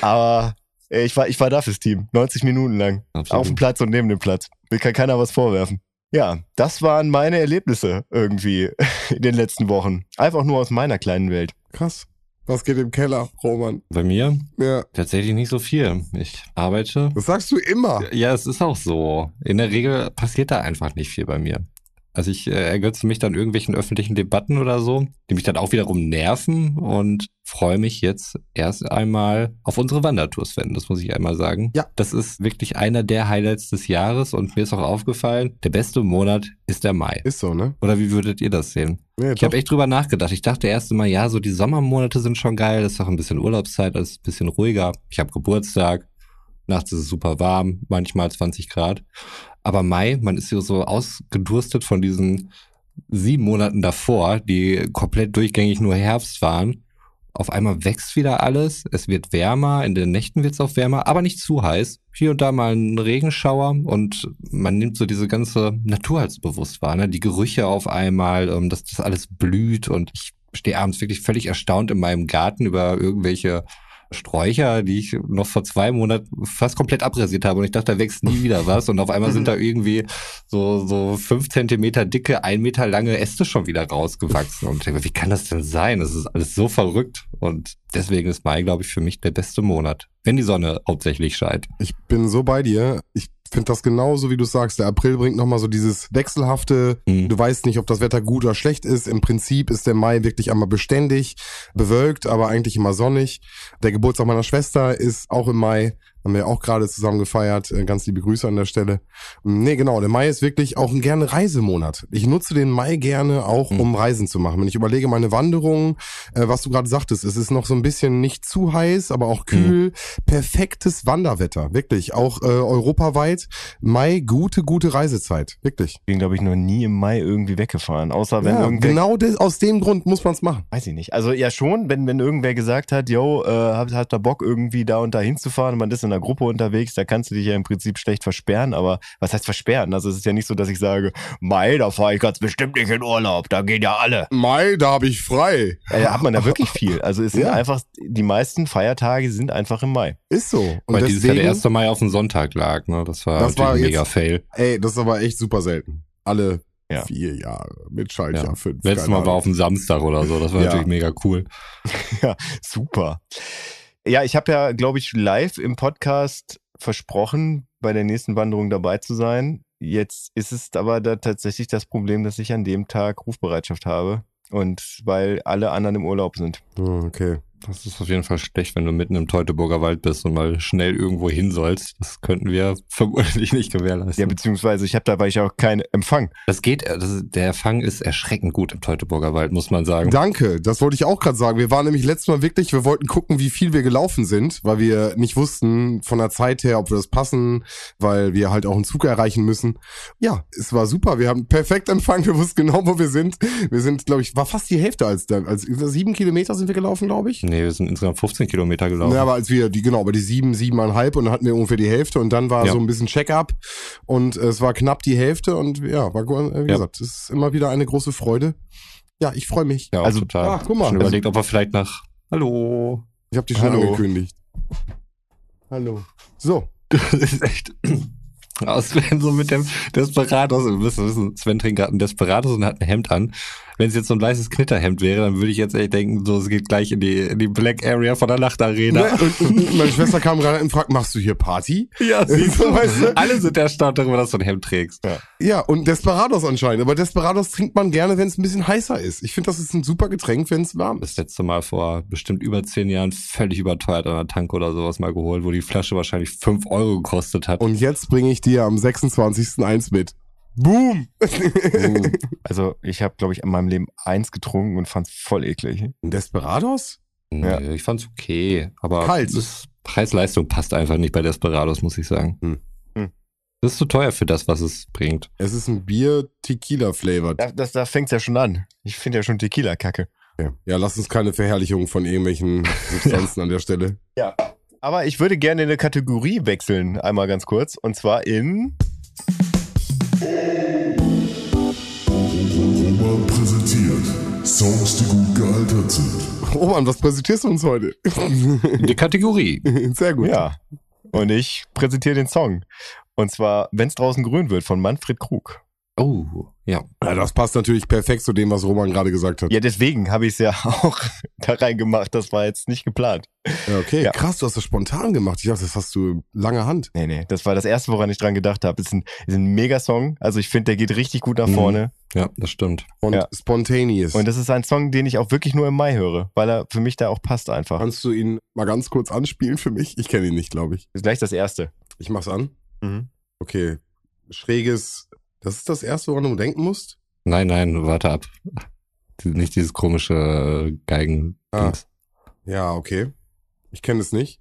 Speaker 1: Aber ich war, ich war da fürs Team, 90 Minuten lang.
Speaker 4: Absolut.
Speaker 1: Auf dem Platz und neben dem Platz. Mir kann keiner was vorwerfen. Ja, das waren meine Erlebnisse irgendwie in den letzten Wochen. Einfach nur aus meiner kleinen Welt.
Speaker 3: Krass. Was geht im Keller, Roman?
Speaker 4: Bei mir
Speaker 3: Ja.
Speaker 4: tatsächlich nicht so viel. Ich arbeite.
Speaker 3: Das sagst du immer.
Speaker 4: Ja, es ist auch so. In der Regel passiert da einfach nicht viel bei mir. Also ich äh, ergötze mich dann irgendwelchen öffentlichen Debatten oder so, die mich dann auch wiederum nerven und freue mich jetzt erst einmal auf unsere Wandertour, Sven, das muss ich einmal sagen.
Speaker 3: Ja.
Speaker 4: Das ist wirklich einer der Highlights des Jahres und mir ist auch aufgefallen, der beste Monat ist der Mai.
Speaker 3: Ist so, ne?
Speaker 4: Oder wie würdet ihr das sehen?
Speaker 3: Ja,
Speaker 4: Ich habe echt drüber nachgedacht. Ich dachte erst immer, ja, so die Sommermonate sind schon geil, das ist auch ein bisschen Urlaubszeit, das ist ein bisschen ruhiger. Ich habe Geburtstag, nachts ist es super warm, manchmal 20 Grad. Aber Mai, man ist hier so ausgedurstet von diesen sieben Monaten davor, die komplett durchgängig nur Herbst waren. Auf einmal wächst wieder alles, es wird wärmer, in den Nächten wird es auch wärmer, aber nicht zu heiß. Hier und da mal ein Regenschauer und man nimmt so diese ganze Natur als bewusst wahr, ne? Die Gerüche auf einmal, ähm, dass das alles blüht und ich stehe abends wirklich völlig erstaunt in meinem Garten über irgendwelche Sträucher, die ich noch vor zwei Monaten fast komplett abrasiert habe und ich dachte, da wächst nie wieder was und auf einmal sind da irgendwie so, so fünf Zentimeter dicke, ein Meter lange Äste schon wieder rausgewachsen und ich denke, wie kann das denn sein? Das ist alles so verrückt und deswegen ist Mai, glaube ich, für mich der beste Monat, wenn die Sonne hauptsächlich scheint.
Speaker 3: Ich bin so bei dir. Ich finde das genauso, wie du sagst. Der April bringt nochmal so dieses wechselhafte.
Speaker 4: Mhm.
Speaker 3: Du weißt nicht, ob das Wetter gut oder schlecht ist. Im Prinzip ist der Mai wirklich einmal beständig, bewölkt, aber eigentlich immer sonnig. Der Geburtstag meiner Schwester ist auch im Mai. Haben wir auch gerade zusammen gefeiert. Äh, Ganz liebe Grüße an der Stelle. Nee, genau. Der Mai ist wirklich auch ein gerne Reisemonat. Ich nutze den Mai gerne auch, um Reisen zu machen. Wenn ich überlege, meine Wanderungen, äh, was du gerade sagtest, es ist noch so ein bisschen nicht zu heiß, aber auch kühl. Perfektes Wanderwetter. Wirklich. Auch äh, europaweit. Mai, gute, gute Reisezeit. Wirklich.
Speaker 1: Bin, glaube ich, noch nie im Mai irgendwie weggefahren. Außer wenn
Speaker 3: Ja,
Speaker 1: irgendwer.
Speaker 3: genau des, aus dem Grund muss man es machen.
Speaker 1: Weiß ich nicht. Also ja schon, wenn, wenn irgendwer gesagt hat, yo, äh, hat, hat da Bock irgendwie da und da hinzufahren und man ist in einer Gruppe unterwegs, da kannst du dich ja im Prinzip schlecht versperren, aber was heißt versperren? Also es ist ja nicht so, dass ich sage, Mai, da fahre ich ganz bestimmt nicht in Urlaub, da gehen ja alle.
Speaker 3: Mai, da habe ich frei.
Speaker 1: Äh, da hat man da wirklich viel. Also es sind
Speaker 3: Ja.
Speaker 1: einfach, die meisten Feiertage sind einfach im Mai.
Speaker 3: Ist so. Und
Speaker 4: Weil dieses Jahr
Speaker 3: deswegen,
Speaker 4: der 1. Mai auf den Sonntag lag, ne? Das war
Speaker 3: Das
Speaker 4: natürlich
Speaker 3: war
Speaker 4: ein
Speaker 3: jetzt-
Speaker 4: mega Fail.
Speaker 3: ey, das ist aber echt super selten. Alle
Speaker 1: Ja.
Speaker 3: vier Jahre mit Schaltjahr
Speaker 4: Ja.
Speaker 3: fünf.
Speaker 4: Letztes Mal war
Speaker 3: Ahnung.
Speaker 4: auf dem Samstag oder so, das war
Speaker 3: Ja.
Speaker 4: natürlich mega cool.
Speaker 1: Ja, super. Ja, ich habe ja, glaube ich, live im Podcast versprochen, bei der nächsten Wanderung dabei zu sein. Jetzt ist es aber da tatsächlich das Problem, dass ich an dem Tag Rufbereitschaft habe. Und weil alle anderen im Urlaub sind.
Speaker 3: Hm, Okay.
Speaker 4: Das ist auf jeden Fall schlecht, wenn du mitten im Teutoburger Wald bist und mal schnell irgendwo hin sollst. Das könnten wir vermutlich nicht
Speaker 1: Ja,
Speaker 4: gewährleisten.
Speaker 1: beziehungsweise ich habe da, weil ich auch keinen Empfang.
Speaker 4: das geht, äh, das, der Fang ist erschreckend gut im Teutoburger Wald, muss man sagen.
Speaker 3: Danke, das wollte ich auch gerade sagen. Wir waren nämlich letztes Mal wirklich, wir wollten gucken, wie viel wir gelaufen sind, weil wir nicht wussten von der Zeit her, ob wir das passen, weil wir halt auch einen Zug erreichen müssen. Ja, es war super. Wir haben perfekt Empfang, wir wussten genau, wo wir sind. Wir sind, glaube ich, war fast die Hälfte als dann, als sieben Kilometer sind wir gelaufen, glaube ich.
Speaker 4: Nee, wir sind insgesamt 15 Kilometer gelaufen.
Speaker 3: Ja, aber als wir, die, genau, aber die sieben, siebeneinhalb und dann hatten wir ungefähr die Hälfte und dann war
Speaker 4: Ja.
Speaker 3: so ein bisschen Check-up und es war knapp die Hälfte und ja, war, gu- wie
Speaker 4: Ja.
Speaker 3: gesagt, es ist immer wieder eine große Freude. Ja, ich freue mich.
Speaker 4: Ja,
Speaker 1: Also-
Speaker 4: total.
Speaker 3: Ah, guck mal.
Speaker 4: Schon überlegt, ob wir vielleicht nach Hallo.
Speaker 3: Ich habe die schon
Speaker 1: Hallo.
Speaker 3: angekündigt. Hallo. So.
Speaker 4: Das ist echt. Aus Sven so mit dem Desperados, wir müssen wissen, Sven trinkt gerade ein Desperados und hat ein Hemd an. Wenn es jetzt so ein weißes Knitterhemd wäre, dann würde ich jetzt echt denken, so, es geht gleich in die, in die Black Area von der Nachtarena.
Speaker 3: Ne? Und, und meine Schwester kam gerade und fragt, machst du hier Party?
Speaker 4: Ja, siehst du,
Speaker 3: Weißt du?
Speaker 4: alle sind erstaunt darüber, dass du ein Hemd trägst.
Speaker 3: Ja, und Desperados anscheinend. Aber Desperados trinkt man gerne, wenn es ein bisschen heißer ist. Ich finde, das ist ein super Getränk, wenn es warm ist.
Speaker 4: Das letzte Mal vor bestimmt über zehn Jahren völlig überteuert an der Tank oder sowas mal geholt, wo die Flasche wahrscheinlich fünf Euro gekostet hat.
Speaker 3: Und jetzt bringe ich dir am 26. eins mit. Boom!
Speaker 1: Also ich habe, glaube ich, in meinem Leben eins getrunken und fand es voll eklig.
Speaker 3: Ein Desperados?
Speaker 4: Nee,
Speaker 1: Ja.
Speaker 4: Ich fand's okay, aber Preis-Leistung passt einfach nicht bei Desperados, muss ich sagen.
Speaker 3: Hm.
Speaker 1: Hm.
Speaker 4: Das ist zu teuer für das, was es bringt.
Speaker 3: Es ist ein Bier Tequila-flavored.
Speaker 1: Da, das, da fängt's ja schon an. Ich finde ja schon Tequila kacke.
Speaker 3: Ja. ja, lass uns keine Verherrlichung von irgendwelchen Substanzen an der Stelle.
Speaker 1: Ja. Aber ich würde gerne eine Kategorie wechseln, einmal ganz kurz. Und zwar in.
Speaker 5: Roman präsentiert Songs, die gut gealtert sind.
Speaker 3: Roman, was präsentierst du uns heute?
Speaker 4: Die Kategorie.
Speaker 3: Sehr gut.
Speaker 1: Ja. Und ich präsentiere den Song. Und zwar Wenn's draußen grün wird von Manfred Krug.
Speaker 4: Oh, ja.
Speaker 3: Ja, das passt natürlich perfekt zu dem, was Roman gerade gesagt hat.
Speaker 1: Ja, deswegen habe ich es ja auch da reingemacht. Das war jetzt nicht geplant.
Speaker 3: Ja, okay,
Speaker 1: Ja.
Speaker 3: krass, du hast das spontan gemacht. Ich dachte, das hast du lange Hand.
Speaker 1: Nee, nee, das war das erste, woran ich dran gedacht habe. Ist ein, ist ein Mega-Song. Also ich finde, der geht richtig gut nach
Speaker 4: Mhm.
Speaker 1: vorne.
Speaker 4: Ja, das stimmt.
Speaker 3: Und
Speaker 1: Ja.
Speaker 3: spontaneous.
Speaker 1: Und das ist ein Song, den ich auch wirklich nur im Mai höre, weil er für mich da auch passt einfach.
Speaker 3: Kannst du ihn mal ganz kurz anspielen für mich? Ich kenne ihn nicht, glaube ich.
Speaker 1: ist gleich das erste.
Speaker 3: Ich mach's an.
Speaker 1: Mhm.
Speaker 3: Okay. Schräges. Das ist das erste, woran du denken musst?
Speaker 4: Nein, nein, warte ab. Nicht dieses komische äh, Geigen.
Speaker 3: Ah. Ja, okay. Ich kenne es nicht.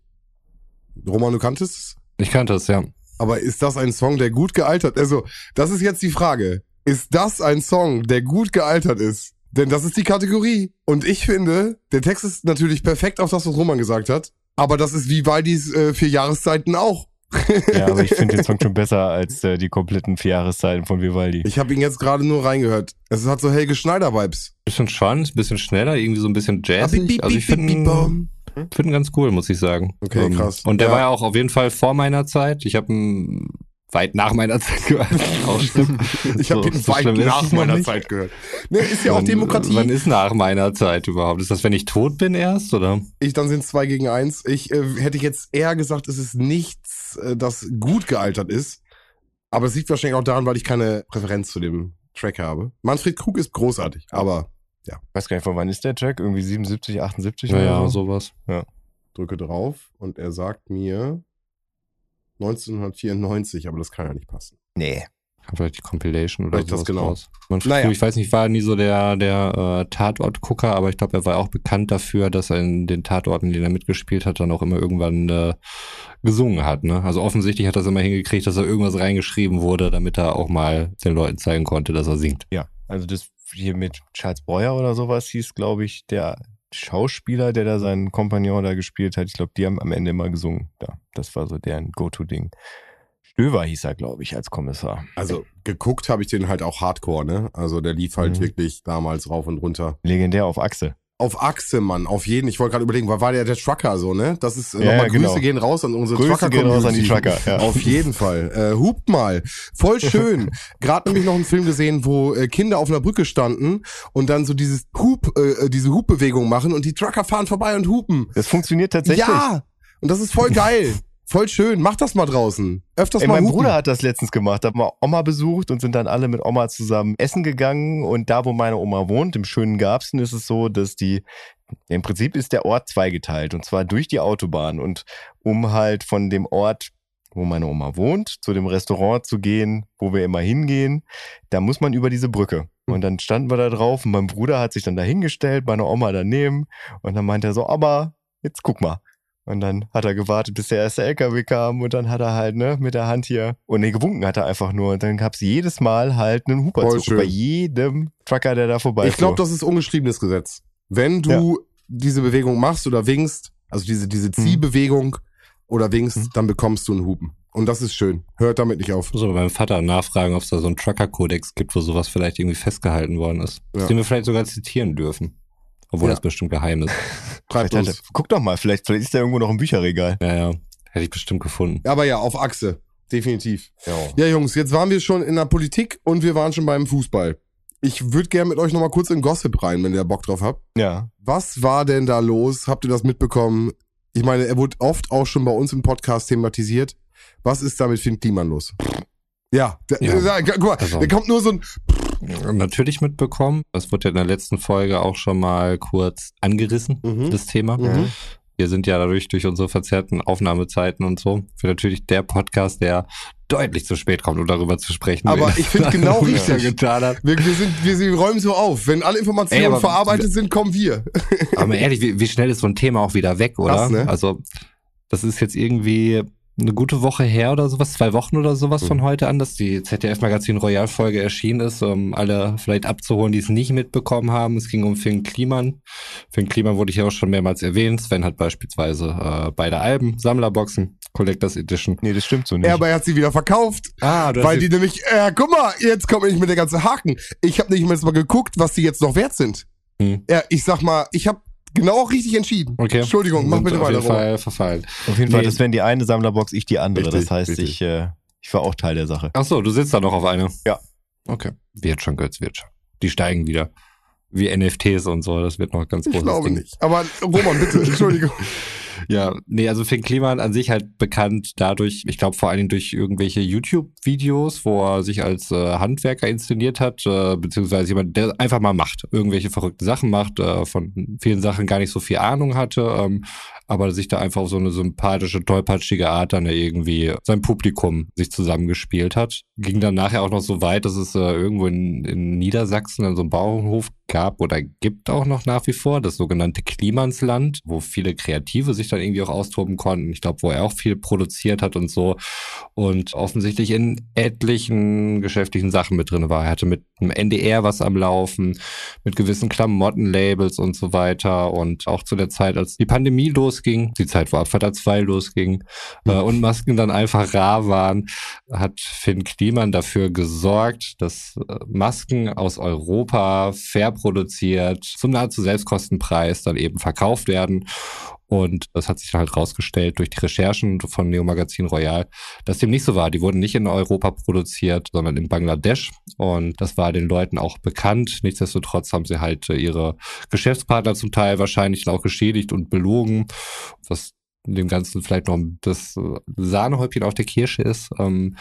Speaker 3: Roman, du kanntest es?
Speaker 4: Ich kannte es, ja.
Speaker 3: Aber ist das ein Song, der gut gealtert? Also, das ist jetzt die Frage. Ist das ein Song, der gut gealtert ist? Denn das ist die Kategorie. Und ich finde, der Text ist natürlich perfekt auf das, was Roman gesagt hat. Aber das ist wie Waldis äh, vier Jahreszeiten auch.
Speaker 1: Ja, aber ich finde den Song schon besser als äh, die kompletten vier Jahreszeiten von Vivaldi.
Speaker 3: Ich habe ihn jetzt gerade nur reingehört. Es hat so Helge Schneider-Vibes.
Speaker 4: Bisschen schon, ein bisschen schneller, irgendwie so ein bisschen
Speaker 3: Ah, piep,
Speaker 4: Also ich finde
Speaker 3: bom.
Speaker 4: find ihn ganz cool, muss ich sagen.
Speaker 3: Okay,
Speaker 4: Ähm,
Speaker 3: krass.
Speaker 4: Und der
Speaker 3: Ja.
Speaker 4: war ja auch auf jeden Fall vor meiner Zeit. Ich habe ihn weit nach meiner Zeit gehört. Auch stimmt.
Speaker 3: Ich habe
Speaker 4: So- so
Speaker 3: weit
Speaker 4: ist
Speaker 3: nach
Speaker 4: es
Speaker 3: meiner
Speaker 4: nicht.
Speaker 3: Zeit gehört. Ne, ist ja auch
Speaker 4: Wann-
Speaker 3: Demokratie.
Speaker 4: Wann ist nach meiner Zeit überhaupt? Ist das, wenn ich tot bin erst, oder?
Speaker 3: Ich, dann sind zwei gegen eins. Ich äh, hätte jetzt eher gesagt, es ist nichts, äh, das gut gealtert ist. Aber es liegt wahrscheinlich auch daran, weil ich keine Präferenz zu dem Track habe. Manfred Krug ist großartig, aber
Speaker 1: Ich weiß gar nicht, von wann ist der Track? Irgendwie 77, 78
Speaker 4: Naja,
Speaker 1: oder so?
Speaker 4: sowas.
Speaker 3: drücke drauf und er sagt mir 1994, aber das kann ja nicht passen.
Speaker 1: Nee.
Speaker 4: Vielleicht die Compilation oder
Speaker 3: Vielleicht das genau.
Speaker 4: Man
Speaker 3: Naja.
Speaker 4: Ich weiß nicht, war nie so der, der äh, Tatortgucker, aber ich glaube, er war auch bekannt dafür, dass er in den Tatorten, in denen er mitgespielt hat, dann auch immer irgendwann äh, gesungen hat. Ne? Also offensichtlich hat er es immer hingekriegt, dass er irgendwas reingeschrieben wurde, damit er auch mal den Leuten zeigen konnte, dass er singt.
Speaker 1: Ja, also das hier mit Charles Breuer oder sowas hieß, glaube ich, der Schauspieler, der da seinen Kompagnon da gespielt hat. Ich glaube, die haben am Ende immer gesungen. Ja, das war so deren Go-To-Ding. Stöver hieß er, glaube ich, als Kommissar.
Speaker 3: Also geguckt habe ich den halt auch Hardcore, ne? Also der lief halt
Speaker 1: Mhm.
Speaker 3: wirklich damals rauf und runter.
Speaker 1: Legendär auf Achse.
Speaker 3: Auf Achse, Mann, auf jeden. Ich wollte gerade überlegen, weil war der der Trucker so, ne? Das ist äh,
Speaker 1: Ja,
Speaker 3: nochmal
Speaker 1: genau.
Speaker 3: Grüße gehen raus an unsere
Speaker 1: Grüße
Speaker 3: trucker
Speaker 1: gehen raus an die. Trucker, ja.
Speaker 3: Auf jeden Fall. Äh, hupt mal. Voll schön. Gerade nämlich noch einen Film gesehen, wo äh, Kinder auf einer Brücke standen und dann so dieses Hup, äh, diese Hupbewegung machen und die Trucker fahren vorbei und hupen.
Speaker 1: Das funktioniert tatsächlich.
Speaker 3: Ja! Und das ist voll geil. Voll schön. Mach das mal draußen. Öfters
Speaker 1: Ey,
Speaker 3: mal
Speaker 1: mein
Speaker 3: hupen.
Speaker 1: Bruder hat das letztens gemacht, hat mal Oma besucht und sind dann alle mit Oma zusammen essen gegangen. Und da, wo meine Oma wohnt, im schönen Garbsen, ist es so, dass die, im Prinzip ist der Ort zweigeteilt und zwar durch die Autobahn. Und um halt von dem Ort, wo meine Oma wohnt, zu dem Restaurant zu gehen, wo wir immer hingehen, da muss man über diese Brücke. Und dann standen wir da drauf und mein Bruder hat sich dann dahingestellt, meine Oma daneben. Und dann meinte er so, aber jetzt guck mal. Und dann hat er gewartet, bis der erste LKW kam und dann hat er halt, ne, mit der Hand hier. Und nee, gewunken hat er einfach nur. Und dann gab's jedes Mal halt einen Huperzug bei jedem Trucker, der da vorbei
Speaker 3: Ich glaube, das ist ungeschriebenes Gesetz. Wenn du diese Bewegung machst oder winkst, also diese, diese Ziehbewegung oder winkst,
Speaker 1: Mhm.
Speaker 3: dann bekommst du einen Hupen. Und das ist schön. Hört damit nicht auf.
Speaker 4: Ich muss aber beim Vater nachfragen, ob es da so einen Trucker-Kodex gibt, wo sowas vielleicht irgendwie festgehalten worden ist.
Speaker 3: Ja.
Speaker 4: Den wir vielleicht sogar zitieren dürfen. Obwohl
Speaker 3: Ja.
Speaker 4: das bestimmt geheim ist.
Speaker 3: Treibt uns.
Speaker 1: guck doch mal, vielleicht, vielleicht ist der irgendwo noch im Bücherregal.
Speaker 4: Ja, ja. Hätte ich bestimmt gefunden.
Speaker 3: Aber ja, auf Achse. Definitiv.
Speaker 1: Ja.
Speaker 3: Ja, Jungs, jetzt waren wir schon in der Politik und wir waren schon beim Fußball. Ich würde gerne mit euch nochmal kurz in Gossip rein, wenn ihr Bock drauf habt.
Speaker 1: Ja.
Speaker 3: Was war denn da los? Habt ihr das mitbekommen? Ich meine, er wurde oft auch schon bei uns im Podcast thematisiert. Was ist da mit Finn Kliman los? Ja,
Speaker 4: Ja.
Speaker 3: der- guck mal,
Speaker 4: Also-
Speaker 3: da kommt nur so ein
Speaker 4: Natürlich mitbekommen. Das wurde ja in der letzten Folge auch schon mal kurz angerissen,
Speaker 3: Mhm.
Speaker 4: das Thema.
Speaker 3: Mhm.
Speaker 4: Wir sind ja dadurch durch unsere verzerrten Aufnahmezeiten und so für natürlich der Podcast, der deutlich zu spät kommt, um darüber zu sprechen.
Speaker 3: Aber ich finde genau richtig.
Speaker 4: getan hat.
Speaker 3: Wir, wir, sind, wir, wir räumen so auf. Wenn alle Informationen
Speaker 4: Ey,
Speaker 3: verarbeitet sind, kommen wir.
Speaker 4: Aber ehrlich, wie, wie schnell ist so ein Thema auch wieder weg, oder?
Speaker 3: Krass, ne?
Speaker 4: Also, das ist jetzt irgendwie eine gute Woche her oder sowas, zwei Wochen oder sowas
Speaker 3: Mhm.
Speaker 4: von heute an, dass die ZDF-Magazin Royal-Folge erschienen ist, um alle vielleicht abzuholen, die es nicht mitbekommen haben. Es ging um Finn Kliman. Finn Kliman wurde hier auch schon mehrmals erwähnt. Sven hat beispielsweise äh, beide Alben, Sammlerboxen, Collectors Edition.
Speaker 1: Nee, das stimmt so nicht.
Speaker 3: Ja, aber er hat sie wieder verkauft.
Speaker 4: Ah, du
Speaker 3: Weil die nämlich, äh, guck mal, jetzt kommt nicht mit der ganze Haken. Ich habe nicht mal geguckt, was die jetzt noch wert sind.
Speaker 4: Hm.
Speaker 3: Ja, ich sag mal, ich habe genau richtig entschieden.
Speaker 4: Okay.
Speaker 3: Entschuldigung, mach bitte
Speaker 4: auf
Speaker 3: weiter.
Speaker 4: jeden
Speaker 3: Roman.
Speaker 4: Fall verfallen.
Speaker 1: Auf jeden Fall,
Speaker 4: Nee.
Speaker 1: das wären die eine Sammlerbox, ich die andere.
Speaker 3: Richtig,
Speaker 1: das heißt,
Speaker 3: richtig.
Speaker 1: ich, äh, ich war auch Teil der Sache.
Speaker 4: Ach so, du sitzt da noch auf einer. Okay. Wird schon, Götz, wird schon. Die steigen wieder. Wie NFTs und so, das wird noch ganz groß.
Speaker 3: Ich glaube nicht. Aber Roman, bitte, Entschuldigung.
Speaker 4: Ja, nee, also Finn Kliman an sich halt bekannt dadurch, ich glaube vor allen Dingen durch irgendwelche YouTube-Videos, wo er sich als äh, Handwerker inszeniert hat, äh, beziehungsweise jemand, der einfach mal macht, irgendwelche verrückten Sachen macht, äh, von vielen Sachen gar nicht so viel Ahnung hatte, ähm, aber sich da einfach auf so eine sympathische, tollpatschige Art dann irgendwie sein Publikum sich zusammengespielt hat. Ging dann nachher auch noch so weit, dass es äh, irgendwo in, in Niedersachsen dann so einen Bauernhof gab oder gibt auch noch nach wie vor, das sogenannte Klimansland, wo viele Kreative sich dann irgendwie auch austoben konnten. Ich glaube, wo er auch viel produziert hat und so und offensichtlich in etlichen geschäftlichen Sachen mit drin war. Er hatte mit einem NDR was am Laufen, mit gewissen Klamottenlabels und so weiter und auch zu der Zeit, als die Pandemie losging, die Zeit, wo Abfahrt 2 losging äh, und Masken dann einfach rar waren, hat Finn Kliman dafür gesorgt, dass äh, Masken aus Europa fair produziert, zum nahezu Selbstkostenpreis dann eben verkauft werden. Und das hat sich dann halt rausgestellt durch die Recherchen von Neo Magazin Royal, dass dem nicht so war. Die wurden nicht in Europa produziert, sondern in Bangladesch. Und das war den Leuten auch bekannt. Nichtsdestotrotz haben sie halt ihre Geschäftspartner zum Teil wahrscheinlich auch geschädigt und belogen, was dem Ganzen vielleicht noch das Sahnehäubchen auf der Kirsche ist. Ähm,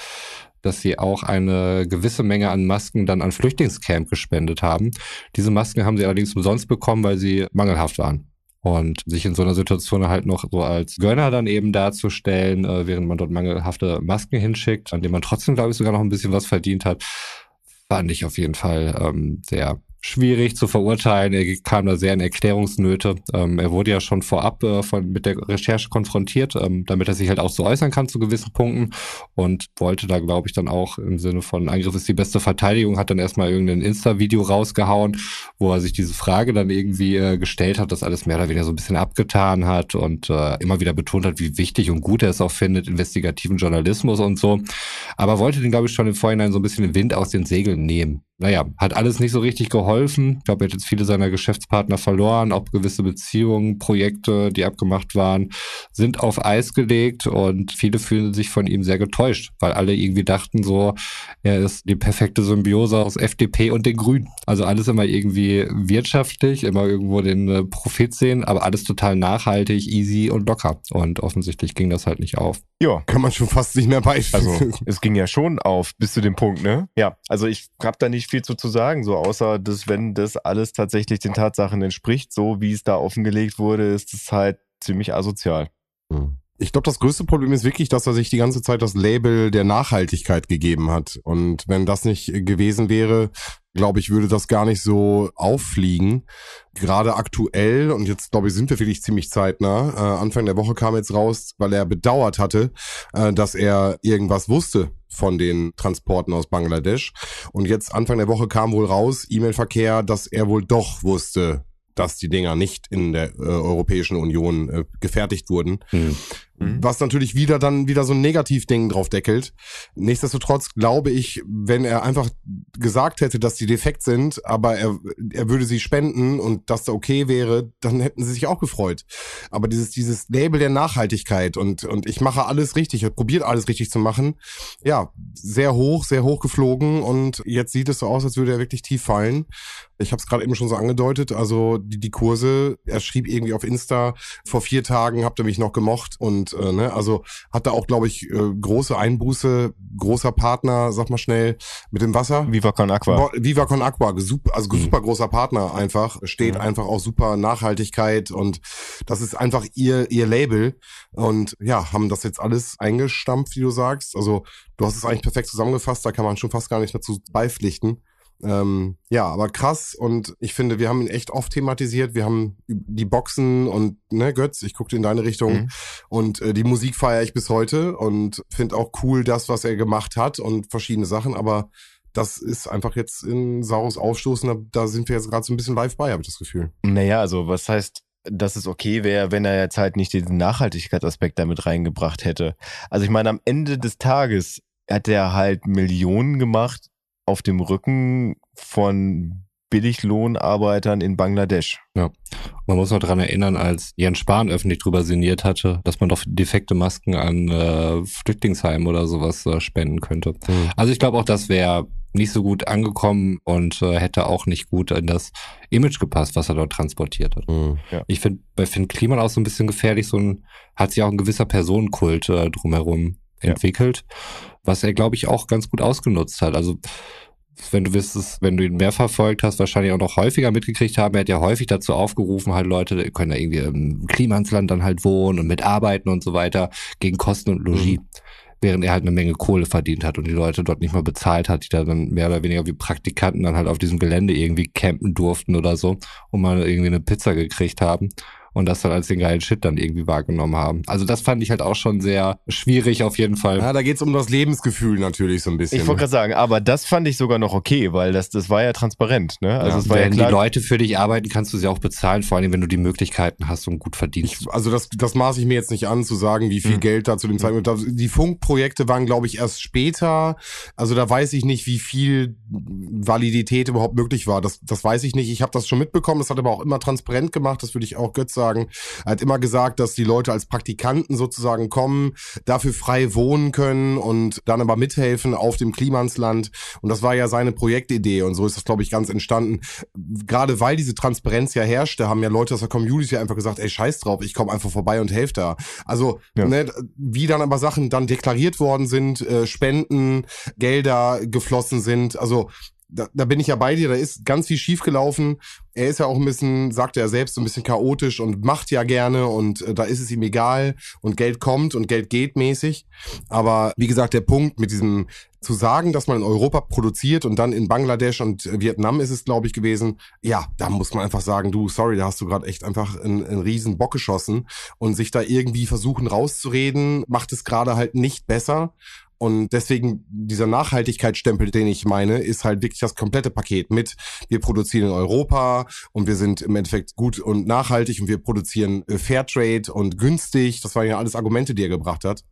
Speaker 4: dass sie auch eine gewisse Menge an Masken dann an Flüchtlingscamp gespendet haben. Diese Masken haben sie allerdings umsonst bekommen, weil sie mangelhaft waren. Und sich in so einer Situation halt noch so als Gönner dann eben darzustellen, äh, während man dort mangelhafte Masken hinschickt, an dem man trotzdem, glaube ich, sogar noch ein bisschen was verdient hat, fand ich auf jeden Fall ähm, sehr schwierig zu verurteilen. Er kam da sehr in Erklärungsnöte. Ähm, er wurde ja schon vorab äh, von, mit der Recherche konfrontiert, ähm, damit er sich halt auch so äußern kann zu gewissen Punkten und wollte da, glaube ich, dann auch im Sinne von Angriff ist die beste Verteidigung, hat dann erstmal irgendein Insta-Video rausgehauen, wo er sich diese Frage dann irgendwie äh, gestellt hat, das alles mehr oder weniger so ein bisschen abgetan hat und äh, immer wieder betont hat, wie wichtig und gut er es auch findet, investigativen Journalismus und so. Aber wollte den, glaube ich, schon im Vorhinein so ein bisschen den Wind aus den Segeln nehmen naja, hat alles nicht so richtig geholfen. Ich glaube, er hat jetzt viele seiner Geschäftspartner verloren, auch gewisse Beziehungen, Projekte, die abgemacht waren, sind auf Eis gelegt und viele fühlen sich von ihm sehr getäuscht, weil alle irgendwie dachten so, er ist die perfekte Symbiose aus FDP und den Grünen. Also alles immer irgendwie wirtschaftlich, immer irgendwo den äh, Profit sehen, aber alles total nachhaltig, easy und locker. Und offensichtlich ging das halt nicht auf.
Speaker 3: Ja, kann man schon fast nicht mehr beispielen.
Speaker 1: Also es ging ja schon auf bis zu dem Punkt, ne? Ja, also ich habe da nicht viel zu, zu sagen, so außer, dass wenn das alles tatsächlich den Tatsachen entspricht, so wie es da offengelegt wurde, ist es halt ziemlich asozial.
Speaker 3: Hm. Ich glaube, das größte Problem ist wirklich, dass er sich die ganze Zeit das Label der Nachhaltigkeit gegeben hat. Und wenn das nicht gewesen wäre, glaube ich, würde das gar nicht so auffliegen. Gerade aktuell, und jetzt glaube ich, sind wir wirklich ziemlich zeitnah, äh, Anfang der Woche kam jetzt raus, weil er bedauert hatte, äh, dass er irgendwas wusste von den Transporten aus Bangladesch. Und jetzt Anfang der Woche kam wohl raus, E-Mail-Verkehr, dass er wohl doch wusste, dass die Dinger nicht in der äh, Europäischen Union äh, gefertigt wurden. Hm. Mhm. Was natürlich wieder dann wieder so ein Negativding drauf deckelt. Nichtsdestotrotz glaube ich, wenn er einfach gesagt hätte, dass die defekt sind, aber er, er würde sie spenden und das da okay wäre, dann hätten sie sich auch gefreut. Aber dieses, dieses Label der Nachhaltigkeit und, und ich mache alles richtig, er probiert alles richtig zu machen, ja, sehr hoch, sehr hoch geflogen und jetzt sieht es so aus, als würde er wirklich tief fallen. Ich habe es gerade eben schon so angedeutet, also die, die Kurse, er schrieb irgendwie auf Insta, vor vier Tagen habt ihr mich noch gemocht und und äh, ne, also hat da auch, glaube ich, äh, große Einbuße, großer Partner, sag mal schnell, mit dem Wasser.
Speaker 1: Viva Con Aqua.
Speaker 3: Viva Con Aqua, super, also mhm. super großer Partner einfach, steht mhm. einfach auch super Nachhaltigkeit und das ist einfach ihr, ihr Label und ja, haben das jetzt alles eingestampft, wie du sagst. Also du hast es eigentlich perfekt zusammengefasst, da kann man schon fast gar nicht dazu beipflichten. Ähm, ja, aber krass und ich finde, wir haben ihn echt oft thematisiert. Wir haben die Boxen und ne Götz, ich gucke in deine Richtung mhm. und äh, die Musik feiere ich bis heute und finde auch cool das, was er gemacht hat und verschiedene Sachen. Aber das ist einfach jetzt in saures Aufstoßen. Da, da sind wir jetzt gerade so ein bisschen live bei, habe ich das Gefühl.
Speaker 1: Naja, also was heißt dass es okay wäre, wenn er jetzt halt nicht diesen Nachhaltigkeitsaspekt damit reingebracht hätte. Also ich meine, am Ende des Tages hat er halt Millionen gemacht auf dem Rücken von Billiglohnarbeitern in Bangladesch.
Speaker 4: Ja. Man muss noch dran erinnern, als Jens Spahn öffentlich drüber sinniert hatte, dass man doch defekte Masken an äh, Flüchtlingsheim oder sowas äh, spenden könnte. Mhm. Also ich glaube auch, das wäre nicht so gut angekommen und äh, hätte auch nicht gut in das Image gepasst, was er dort transportiert hat.
Speaker 3: Mhm.
Speaker 4: Ich finde bei Finn Kliman auch so ein bisschen gefährlich, so ein, hat sich auch ein gewisser Personenkult äh, drumherum
Speaker 1: Ja.
Speaker 4: Was er, glaube ich, auch ganz gut ausgenutzt hat. Also wenn du wirst es, wenn du ihn mehr verfolgt hast, wahrscheinlich auch noch häufiger mitgekriegt haben. Er hat ja häufig dazu aufgerufen, halt Leute die können da irgendwie im Klimansland dann halt wohnen und mitarbeiten und so weiter gegen Kosten und Logis. Während er halt eine Menge Kohle verdient hat und die Leute dort nicht mal bezahlt hat, die da dann mehr oder weniger wie Praktikanten dann halt auf diesem Gelände irgendwie campen durften oder so und mal irgendwie eine Pizza gekriegt haben und das dann als den geilen Shit dann irgendwie wahrgenommen haben. Also das fand ich halt auch schon sehr schwierig auf jeden Fall.
Speaker 3: Ja, da geht's um das Lebensgefühl natürlich so ein bisschen.
Speaker 1: Ich wollte
Speaker 3: ne?
Speaker 1: gerade sagen, aber das fand ich sogar noch okay, weil das, das war ja transparent. Ne? Also
Speaker 3: Ja,
Speaker 1: es war ja
Speaker 4: wenn
Speaker 1: klar.
Speaker 4: die Leute für dich arbeiten, kannst du sie auch bezahlen, vor allem wenn du die Möglichkeiten hast und gut verdienst.
Speaker 3: Ich, also das, das maße ich mir jetzt nicht an, zu sagen, wie viel
Speaker 1: Mhm.
Speaker 3: Geld da zu dem Zeitpunkt. da- Die Funkprojekte waren, glaube ich, erst später. Also da weiß ich nicht, wie viel Validität überhaupt möglich war. Das, das weiß ich nicht. Ich habe das schon mitbekommen. Das hat aber auch immer transparent gemacht. Das würde ich auch Götz sagen. Er hat immer gesagt, dass die Leute als Praktikanten sozusagen kommen, dafür frei wohnen können und dann aber mithelfen auf dem Klimansland. Und das war ja seine Projektidee. Und so ist das, glaube ich, ganz entstanden. Gerade weil diese Transparenz ja herrschte, haben ja Leute aus der Community einfach gesagt, ey, scheiß drauf, ich komme einfach vorbei und helfe da. Also,
Speaker 1: Ja.
Speaker 3: ne, wie dann aber Sachen dann deklariert worden sind, äh, Spenden, Gelder geflossen sind, also da, da bin ich ja bei dir, da ist ganz viel schiefgelaufen. Er ist ja auch ein bisschen, sagt er selbst, ein bisschen chaotisch und macht ja gerne und äh, da ist es ihm egal und Geld kommt und Geld geht mäßig. Aber wie gesagt, der Punkt mit diesem zu sagen, dass man in Europa produziert und dann in Bangladesch und äh, Vietnam ist es, glaube ich, gewesen, ja, da muss man einfach sagen, du, sorry, da hast du gerade echt einfach einen, einen riesen Bock geschossen und sich da irgendwie versuchen rauszureden, macht es gerade halt nicht besser. Und deswegen dieser Nachhaltigkeitsstempel, den ich meine, ist halt wirklich das komplette Paket mit. Wir produzieren in Europa und wir sind im Endeffekt gut und nachhaltig und wir produzieren äh, Fairtrade und günstig. Das waren ja alles Argumente, die er gebracht hat.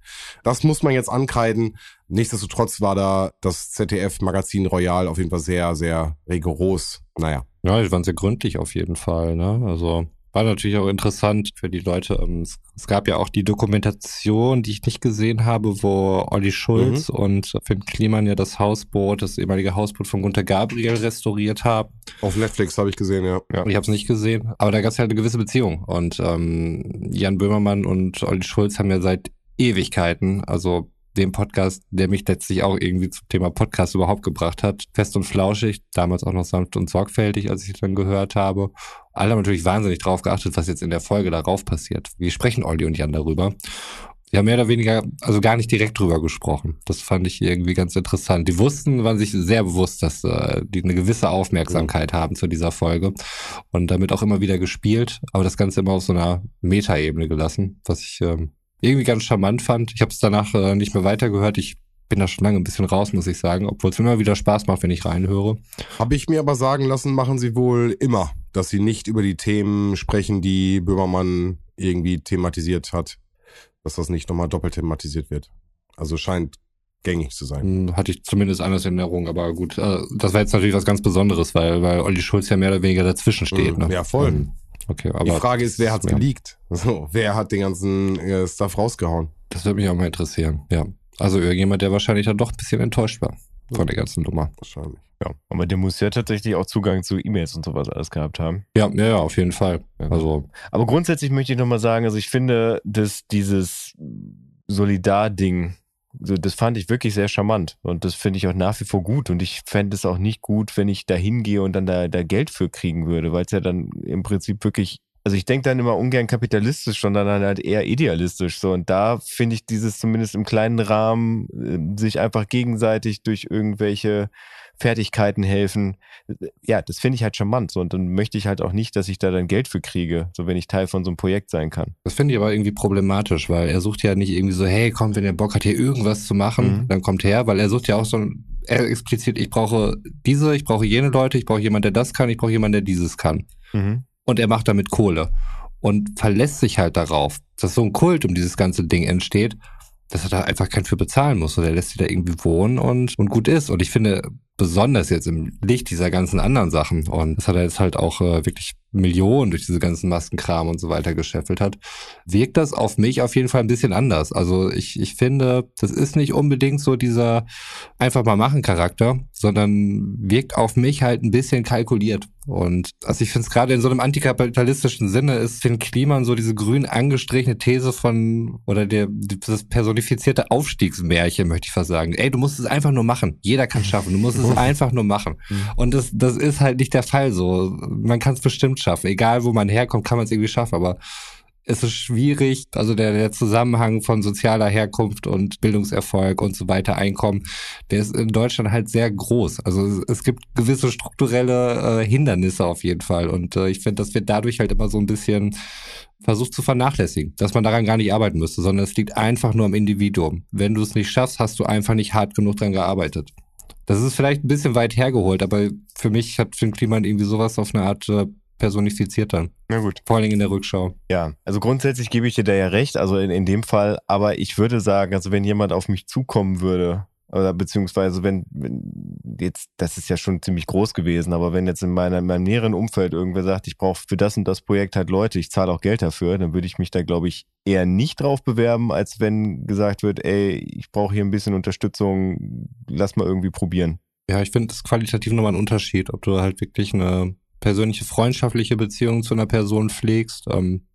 Speaker 3: Das muss man jetzt ankreiden. Nichtsdestotrotz war da das ZDF-Magazin Royal auf jeden Fall sehr, sehr rigoros. Naja.
Speaker 4: Ja, die waren sehr gründlich auf jeden Fall. Ne? Also war natürlich auch interessant für die Leute. Ähm, Es, gab ja auch die Dokumentation, die ich nicht gesehen habe, wo Olli Schulz und Finn Kliman ja das Hausboot, das ehemalige Hausboot von Gunter Gabriel restauriert haben.
Speaker 3: Auf Netflix habe ich gesehen, ja.
Speaker 4: Ich habe es nicht gesehen, aber da gab es halt eine gewisse Beziehung. Und ähm, Jan Böhmermann und Olli Schulz haben ja seit Ewigkeiten, also dem Podcast, der mich letztlich auch irgendwie zum Thema Podcast überhaupt gebracht hat. Fest und flauschig, damals auch noch sanft und sorgfältig, als ich dann gehört habe. Alle haben natürlich wahnsinnig drauf geachtet, was jetzt in der Folge darauf passiert. Wie sprechen Olli und Jan darüber? Die haben mehr oder weniger, also gar nicht direkt drüber gesprochen. Das fand ich irgendwie ganz interessant. Die wussten, waren sich sehr bewusst, dass äh, die eine gewisse Aufmerksamkeit haben zu dieser Folge und damit auch immer wieder gespielt, aber das Ganze immer auf so einer Metaebene gelassen, was ich ähm, irgendwie ganz charmant fand. Ich habe es danach äh, nicht mehr weitergehört. Ich bin da schon lange ein bisschen raus, muss ich sagen, obwohl es mir immer wieder Spaß macht, wenn ich reinhöre.
Speaker 3: Habe ich mir aber sagen lassen, machen sie wohl immer, dass sie nicht über die Themen sprechen, die Böhmermann irgendwie thematisiert hat. Dass das nicht nochmal doppelt thematisiert wird. Also scheint gängig zu sein.
Speaker 4: Hm, Hatte ich zumindest anders in Erinnerung, aber gut, äh, das war jetzt natürlich was ganz Besonderes, weil, weil Olli Schulz ja mehr oder weniger dazwischen steht.
Speaker 3: Mhm,
Speaker 4: Ne?
Speaker 3: ja, voll.
Speaker 4: Ähm, Okay, aber
Speaker 3: die Frage ist, wer hat's
Speaker 4: ja.
Speaker 3: geleakt? So, wer hat den ganzen äh, Stuff rausgehauen?
Speaker 4: das würde mich auch mal interessieren. Ja, also irgendjemand, der wahrscheinlich dann doch ein bisschen enttäuscht war von der ganzen Nummer.
Speaker 3: Wahrscheinlich.
Speaker 1: Ja, aber der muss ja tatsächlich auch Zugang zu E-Mails und sowas alles gehabt haben.
Speaker 4: Ja, ja, ja, auf jeden Fall.
Speaker 1: Ja.
Speaker 4: Also
Speaker 1: Aber grundsätzlich möchte ich nochmal sagen, also ich finde, dass dieses Solidar-Ding, so, das fand ich wirklich sehr charmant und das finde ich auch nach wie vor gut und ich fände es auch nicht gut, wenn ich da hingehe und dann da, da Geld für kriegen würde, weil es ja dann im Prinzip wirklich, also ich denke dann immer ungern kapitalistisch, sondern dann halt eher idealistisch. So und da finde ich dieses zumindest im kleinen Rahmen, äh, sich einfach gegenseitig durch irgendwelche Fertigkeiten helfen, ja, das finde ich halt charmant so und dann möchte ich halt auch nicht, dass ich da dann Geld für kriege, so wenn ich Teil von so einem Projekt sein kann.
Speaker 4: Das finde ich aber irgendwie problematisch, weil er sucht ja nicht irgendwie so, hey, komm, wenn ihr Bock hat, hier irgendwas zu machen,
Speaker 1: Mhm.
Speaker 4: dann kommt her, weil er sucht ja auch so ein, er explizit, ich brauche diese, ich brauche jene Leute, ich brauche jemanden, der das kann, ich brauche jemanden, der dieses kann.
Speaker 1: Mhm.
Speaker 4: Und er macht damit Kohle und verlässt sich halt darauf, dass so ein Kult um dieses ganze Ding entsteht, dass er da einfach keinen für bezahlen muss. Und er lässt sie da irgendwie wohnen und, und gut ist. Und ich finde, besonders jetzt im Licht dieser ganzen anderen Sachen, und das hat er jetzt halt auch äh, wirklich Millionen durch diese ganzen Maskenkram und so weiter gescheffelt hat, wirkt das auf mich auf jeden Fall ein bisschen anders. Also ich, ich finde, das ist nicht unbedingt so dieser einfach mal machen Charakter, sondern wirkt auf mich halt ein bisschen kalkuliert. Und also ich finde es gerade in so einem antikapitalistischen Sinne ist Finn Kliman so diese grün angestrichene These von oder der das personifizierte Aufstiegsmärchen, möchte ich fast sagen. Ey, du musst es einfach nur machen. Jeder kann schaffen. Du musst es einfach nur machen.
Speaker 3: Mhm.
Speaker 4: Und das, das ist halt nicht der Fall so. Man kann es bestimmt schaffen. Egal wo man herkommt, kann man es irgendwie schaffen. Aber es ist schwierig, also der, der Zusammenhang von sozialer Herkunft und Bildungserfolg und so weiter, Einkommen, der ist in Deutschland halt sehr groß. Also es, es gibt gewisse strukturelle äh, Hindernisse auf jeden Fall. Und äh, ich finde, das wird dadurch halt immer so ein bisschen versucht zu vernachlässigen, dass man daran gar nicht arbeiten müsste, sondern es liegt einfach nur am Individuum. Wenn du es nicht schaffst, hast du einfach nicht hart genug dran gearbeitet. Das ist vielleicht ein bisschen weit hergeholt, aber für mich hat Finn Kliman irgendwie sowas auf eine Art äh, personifiziert dann.
Speaker 1: Na gut.
Speaker 4: Vor allen Dingen in der Rückschau.
Speaker 1: Ja, also grundsätzlich gebe ich dir da ja recht, also in, in dem Fall, aber ich würde sagen, also wenn jemand auf mich zukommen würde, oder beziehungsweise wenn, wenn jetzt, das ist ja schon ziemlich groß gewesen, aber wenn jetzt in, meiner, in meinem näheren Umfeld irgendwer sagt, ich brauche für das und das Projekt halt Leute, ich zahle auch Geld dafür, dann würde ich mich da, glaube ich, eher nicht drauf bewerben, als wenn gesagt wird, ey, ich brauche hier ein bisschen Unterstützung, lass mal irgendwie probieren.
Speaker 4: Ja, ich finde das qualitativ nochmal ein Unterschied, ob du halt wirklich eine persönliche freundschaftliche Beziehung zu einer Person pflegst. Ähm,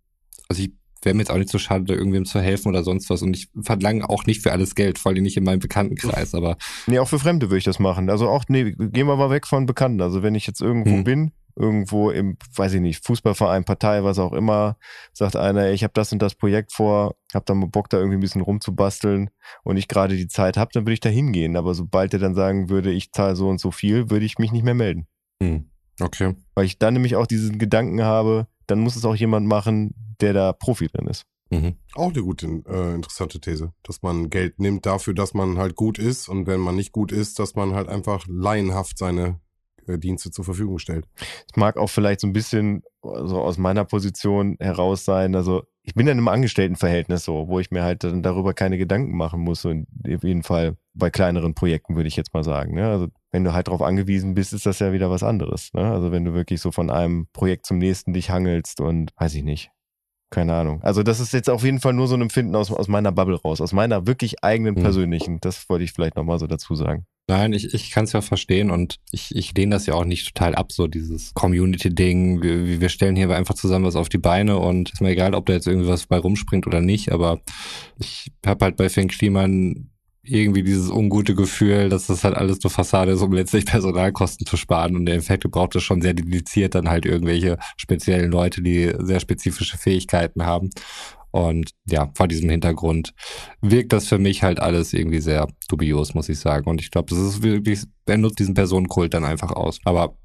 Speaker 4: also ich wäre mir jetzt auch nicht so schade, da irgendwem zu helfen oder sonst was. Und ich verlange auch nicht für alles Geld, vor allem nicht in meinem Bekanntenkreis, aber.
Speaker 1: Nee, auch für Fremde würde ich das machen. Also auch, nee, gehen wir mal weg von Bekannten. Also wenn ich jetzt irgendwo
Speaker 4: Hm.
Speaker 1: bin, irgendwo im, weiß ich nicht, Fußballverein, Partei, was auch immer, sagt einer, ich habe das und das Projekt vor, hab da mal Bock, da irgendwie ein bisschen rumzubasteln und ich gerade die Zeit habe, dann würde ich da hingehen. Aber sobald er dann sagen würde, ich zahle so und so viel, würde ich mich nicht mehr melden.
Speaker 4: Hm. Okay.
Speaker 1: Weil ich dann nämlich auch diesen Gedanken habe, dann muss es auch jemand machen, der da Profi drin ist.
Speaker 4: Mhm.
Speaker 3: Auch eine gute, äh, interessante These, dass man Geld nimmt dafür, dass man halt gut ist und wenn man nicht gut ist, dass man halt einfach laienhaft seine äh, Dienste zur Verfügung stellt.
Speaker 1: Es mag auch vielleicht so ein bisschen so aus meiner Position heraus sein. Also ich bin in einem Angestelltenverhältnis so, wo ich mir halt dann darüber keine Gedanken machen muss. Und auf jeden Fall bei kleineren Projekten würde ich jetzt mal sagen. Ne? Also wenn du halt darauf angewiesen bist, ist das ja wieder was anderes. Ne? Also wenn du wirklich so von einem Projekt zum nächsten dich hangelst und weiß ich nicht. Keine Ahnung. Also das ist jetzt auf jeden Fall nur so ein Empfinden aus, aus meiner Bubble raus, aus meiner wirklich eigenen
Speaker 4: Hm.
Speaker 1: persönlichen. Das wollte ich vielleicht nochmal so dazu sagen.
Speaker 4: Nein, ich, ich kann es ja verstehen und ich, ich lehne das ja auch nicht total ab, so dieses Community-Ding. Wir, wir stellen hier einfach zusammen was auf die Beine und ist mir egal, ob da jetzt irgendwie was bei rumspringt oder nicht, aber ich habe halt bei Finn Kliman irgendwie dieses ungute Gefühl, dass das halt alles nur Fassade ist, um letztlich Personalkosten zu sparen. Und der Effekt braucht es schon sehr dediziert dann halt irgendwelche speziellen Leute, die sehr spezifische Fähigkeiten haben. Und ja, vor diesem Hintergrund wirkt das für mich halt alles irgendwie sehr dubios, muss ich sagen. Und ich glaube, das ist wirklich, er nutzt diesen Personenkult dann einfach aus. Aber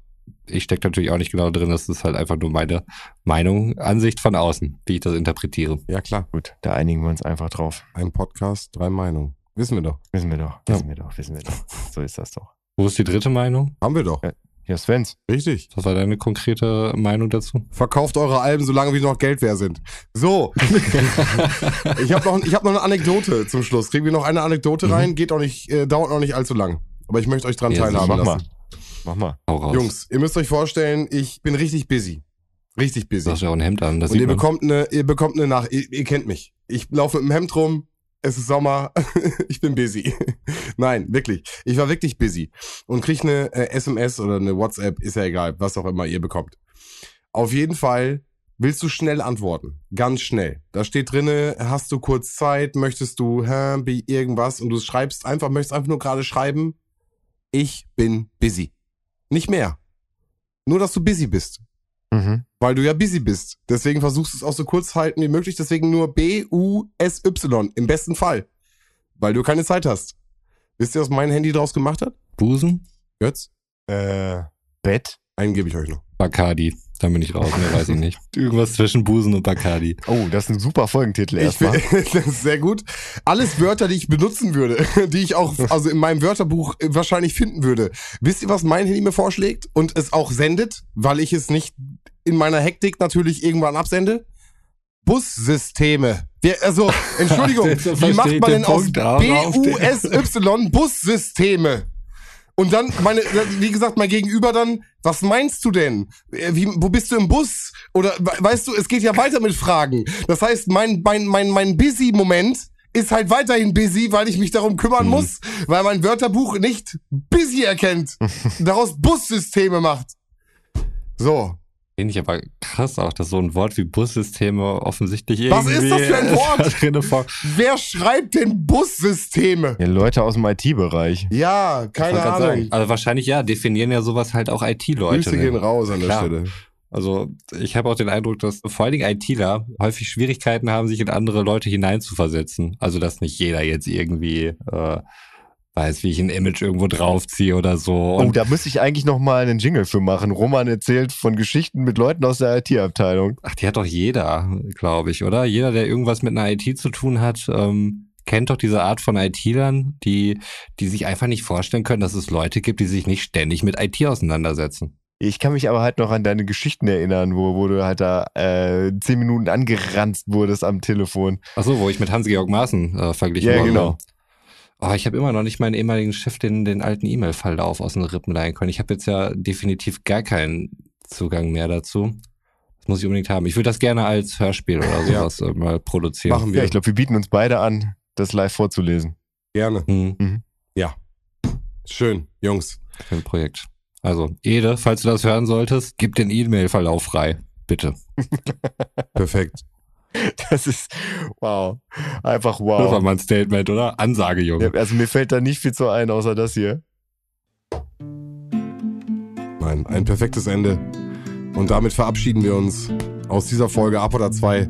Speaker 4: ich stecke natürlich auch nicht genau drin, das ist halt einfach nur meine Meinung, Ansicht von außen, wie ich das interpretiere.
Speaker 3: Ja klar,
Speaker 1: Gut, da einigen wir uns einfach drauf.
Speaker 3: ein Podcast, drei Meinungen. Wissen wir doch.
Speaker 1: Wissen wir doch, wissen wir doch, wissen wir doch. So ist das doch.
Speaker 4: Wo ist die dritte Meinung?
Speaker 3: Haben wir doch.
Speaker 1: Ja, Svens.
Speaker 3: Richtig.
Speaker 4: Was war deine konkrete Meinung dazu?
Speaker 3: Verkauft eure Alben, solange wir noch Geld wert sind. So. ich habe noch, ich hab noch eine Anekdote zum Schluss. Kriegen wir noch eine Anekdote
Speaker 4: Mhm.
Speaker 3: rein? Geht auch nicht, äh, dauert noch nicht allzu lang. Aber ich möchte euch dran
Speaker 4: Ja,
Speaker 3: teilhaben
Speaker 1: Mach
Speaker 3: lassen.
Speaker 1: mal. Mach mal.
Speaker 4: Hau raus.
Speaker 3: Jungs, ihr müsst euch vorstellen, ich bin richtig busy. Richtig
Speaker 4: Du
Speaker 3: busy.
Speaker 4: hast ja auch ein Hemd an, das
Speaker 3: Und
Speaker 4: sieht
Speaker 3: ihr
Speaker 4: man.
Speaker 3: bekommt eine, ihr bekommt eine Nach, ihr, ihr kennt mich. Ich laufe mit dem Hemd rum, es ist Sommer, ich bin busy. Nein, wirklich. Ich war wirklich busy. Und krieg eine äh, SMS oder eine WhatsApp, ist ja egal, was auch immer ihr bekommt. Auf jeden Fall willst du schnell antworten. Ganz schnell. Da steht drinne, hast du kurz Zeit, möchtest du, hä, irgendwas und du schreibst einfach, möchtest einfach nur gerade schreiben, ich bin busy. Nicht mehr. Nur, dass du busy bist.
Speaker 1: Mhm.
Speaker 3: Weil du ja busy bist. Deswegen versuchst du es auch so kurz halten wie möglich. Deswegen nur B-U-S-Y. Im besten Fall. Weil du keine Zeit hast. Wisst ihr, was mein Handy draus gemacht hat?
Speaker 4: Busen?
Speaker 3: Götz?
Speaker 1: Äh, Bett?
Speaker 3: Einen gebe ich euch noch.
Speaker 4: Bacardi. Da bin ich raus, mehr weiß ich nicht. Irgendwas zwischen Busen und Bacardi.
Speaker 1: Oh, das ist ein super Folgentitel erstmal.
Speaker 3: das ist sehr gut. Alles Wörter, die ich benutzen würde, die ich auch also in meinem Wörterbuch wahrscheinlich finden würde. Wisst ihr, was mein Handy mir vorschlägt und es auch sendet, weil ich es nicht in meiner Hektik natürlich irgendwann absende? Bussysteme. Wir, also, Entschuldigung, wie macht man
Speaker 4: den
Speaker 3: denn aus B-U-S-Y Bussysteme? Und dann, meine, wie gesagt, mein Gegenüber dann, was meinst du denn? Äh, Wie, wo bist du im Bus? Oder we- weißt du, es geht ja weiter mit Fragen. Das heißt, mein, mein, mein, mein Busy-Moment ist halt weiterhin busy, weil ich mich darum kümmern
Speaker 1: Mhm.
Speaker 3: muss, weil mein Wörterbuch nicht busy erkennt. daraus Bussysteme macht. So.
Speaker 4: Finde ich aber krass auch, dass so ein Wort wie Bussysteme offensichtlich
Speaker 3: Was
Speaker 4: irgendwie
Speaker 3: ist das für ein Wort? Wer schreibt denn Bussysteme?
Speaker 1: Ja, Leute aus dem IT-Bereich.
Speaker 3: Ja, keine
Speaker 4: grad sagen,
Speaker 3: Ahnung.
Speaker 4: Also wahrscheinlich ja, definieren ja sowas halt auch IT-Leute.
Speaker 3: Grüße gehen
Speaker 4: ne?
Speaker 3: raus an der
Speaker 4: Klar.
Speaker 3: Stelle.
Speaker 4: Also ich habe auch den Eindruck, dass vor allen Dingen ITler häufig Schwierigkeiten haben, sich in andere Leute hineinzuversetzen. Also dass nicht jeder jetzt irgendwie äh, weiß, wie ich ein Image irgendwo draufziehe oder so.
Speaker 1: Oh,
Speaker 4: Und
Speaker 1: da müsste ich eigentlich noch mal einen Jingle für machen. Roman erzählt von Geschichten mit Leuten aus der IT-Abteilung.
Speaker 4: ach, die hat doch jeder, glaube ich, oder? Jeder, der irgendwas mit einer IT zu tun hat, ähm, kennt doch diese Art von IT-Lern, die, die sich einfach nicht vorstellen können, dass es Leute gibt, die sich nicht ständig mit IT auseinandersetzen.
Speaker 1: Ich kann mich aber halt noch an deine Geschichten erinnern, wo, wo du halt da äh, zehn Minuten angeranzt wurdest am Telefon.
Speaker 4: Ach so, wo ich mit Hans-Georg Maaßen äh, verglichen
Speaker 1: Ja,
Speaker 4: worden
Speaker 1: genau.
Speaker 4: Oh, ich habe immer noch nicht meinen ehemaligen Chef den, den alten E-Mail-Verlauf aus den Rippen leihen können. Ich habe jetzt ja definitiv gar keinen Zugang mehr dazu. Das muss ich unbedingt haben. Ich würde das gerne als Hörspiel oder
Speaker 3: Ja.
Speaker 4: sowas äh, mal produzieren.
Speaker 3: Machen
Speaker 1: Ja,
Speaker 3: wir.
Speaker 1: ich glaube, wir bieten uns beide an, das live vorzulesen.
Speaker 3: Gerne.
Speaker 4: Hm,
Speaker 3: Schön, Jungs.
Speaker 4: für ein Projekt. Also, Ede, falls du das hören solltest, gib den E-Mail-Verlauf frei. Bitte.
Speaker 3: Perfekt.
Speaker 1: Das ist wow. Einfach
Speaker 4: Das war
Speaker 1: wow.
Speaker 4: mal ein Statement, oder? Ansage, Junge.
Speaker 1: Ja, also mir fällt da nicht viel zu ein, außer das hier.
Speaker 3: Nein, ein perfektes Ende. Und damit verabschieden wir uns aus dieser Folge Ab oder 2. Äh,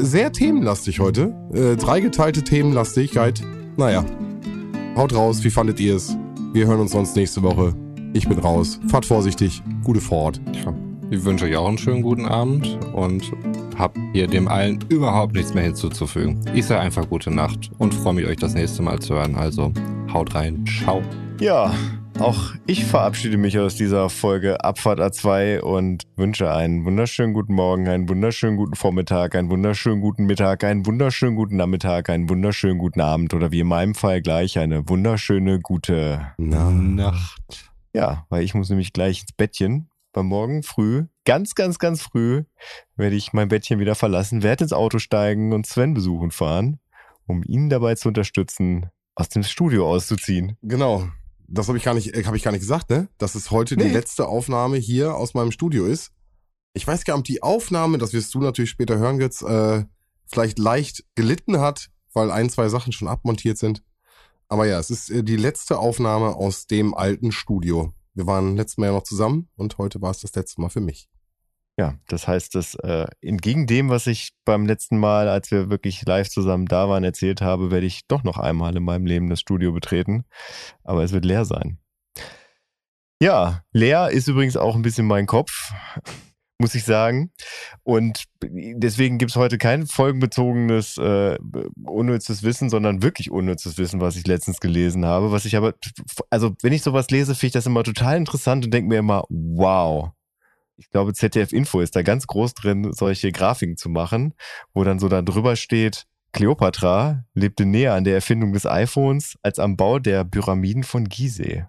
Speaker 3: sehr themenlastig heute. Äh, dreigeteilte Themenlastigkeit. Naja. Haut raus, wie fandet ihr es? Wir hören uns sonst nächste Woche. Ich bin raus. Fahrt vorsichtig. Gute Fahrt.
Speaker 4: Tja, Ich wünsche euch auch einen schönen guten Abend und hab hier dem allen überhaupt nichts mehr hinzuzufügen. Ich sage einfach gute Nacht und freue mich, euch das nächste Mal zu hören. Also haut rein. Ciao.
Speaker 1: Ja, auch ich verabschiede mich aus dieser Folge Abfahrt A2 und wünsche einen wunderschönen guten Morgen, einen wunderschönen guten Vormittag, einen wunderschönen guten Mittag, einen wunderschönen guten Nachmittag, einen wunderschönen guten Abend oder wie in meinem Fall gleich eine wunderschöne gute
Speaker 3: Na.
Speaker 4: Nacht.
Speaker 1: Ja, weil ich muss nämlich gleich ins Bettchen. Bei morgen früh, ganz, ganz, ganz früh, werde ich mein Bettchen wieder verlassen, werde ins Auto steigen und Sven besuchen fahren, um ihn dabei zu unterstützen, aus dem Studio auszuziehen.
Speaker 3: Genau. Das habe ich gar nicht, äh, habe ich gar nicht gesagt, ne? Dass es heute die
Speaker 1: Nee.
Speaker 3: letzte Aufnahme hier aus meinem Studio ist. Ich weiß gar nicht, ob die Aufnahme, das wirst du natürlich später hören, Götz, äh, vielleicht leicht gelitten hat, weil ein, zwei Sachen schon abmontiert sind. Aber ja, es ist äh, die letzte Aufnahme aus dem alten Studio. Wir waren letztes Mal ja noch zusammen und heute war es das letzte Mal für mich.
Speaker 1: Ja, das heißt, dass äh, entgegen dem, was ich beim letzten Mal, als wir wirklich live zusammen da waren, erzählt habe, werde ich doch noch einmal in meinem Leben das Studio betreten. Aber es wird leer sein. Ja, leer ist übrigens auch ein bisschen mein Kopf, muss ich sagen. Und deswegen gibt's heute kein folgenbezogenes, äh, unnützes Wissen, sondern wirklich unnützes Wissen, was ich letztens gelesen habe. Was ich aber, also wenn ich sowas lese, finde ich das immer total interessant und denke mir immer, wow. Ich glaube, ZDF Info ist da ganz groß drin, solche Grafiken zu machen, wo dann so da drüber steht, Kleopatra lebte näher an der Erfindung des iPhones als am Bau der Pyramiden von Gizeh.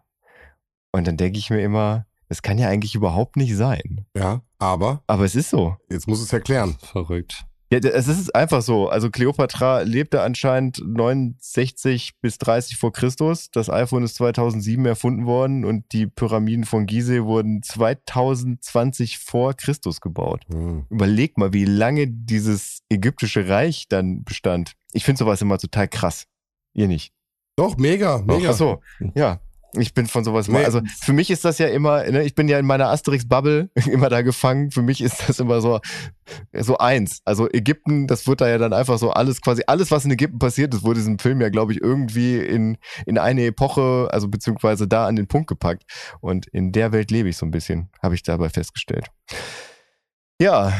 Speaker 1: Und dann denke ich mir immer, das kann ja eigentlich überhaupt nicht sein.
Speaker 3: Ja, aber
Speaker 1: Aber es ist so.
Speaker 3: jetzt muss es erklären.
Speaker 4: Verrückt.
Speaker 1: Ja, es ist einfach so. Also Kleopatra lebte anscheinend 69 bis 30 vor Christus. Das iPhone ist 2007 erfunden worden und die Pyramiden von Gizeh wurden 2020 vor Christus gebaut.
Speaker 3: Hm.
Speaker 1: Überleg mal, wie lange dieses ägyptische Reich dann bestand. Ich finde sowas immer total krass. Ihr nicht.
Speaker 3: Doch, mega, mega.
Speaker 1: Ach so, ja. Ich bin von sowas
Speaker 3: Nee.
Speaker 1: mal. Also für mich ist das ja immer, ne, ich bin ja in meiner Asterix-Bubble immer da gefangen. Für mich ist das immer so, so eins. Also Ägypten, das wird da ja dann einfach so alles quasi, alles, was in Ägypten passiert ist, wurde in diesem Film ja, glaube ich, irgendwie in, in eine Epoche, also beziehungsweise da an den Punkt gepackt. Und in der Welt lebe ich so ein bisschen, habe ich dabei festgestellt. Ja,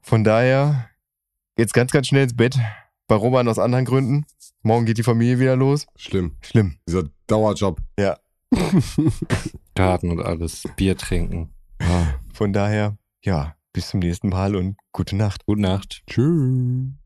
Speaker 1: von daher geht's ganz, ganz schnell ins Bett. Bei Roman aus anderen Gründen. Morgen geht die Familie wieder los.
Speaker 3: Schlimm.
Speaker 1: Schlimm.
Speaker 3: Dieser Dauerjob.
Speaker 4: Garten und alles. Bier trinken.
Speaker 1: Von daher, ja, bis zum nächsten Mal und gute Nacht.
Speaker 4: Gute Nacht.
Speaker 3: Tschüss.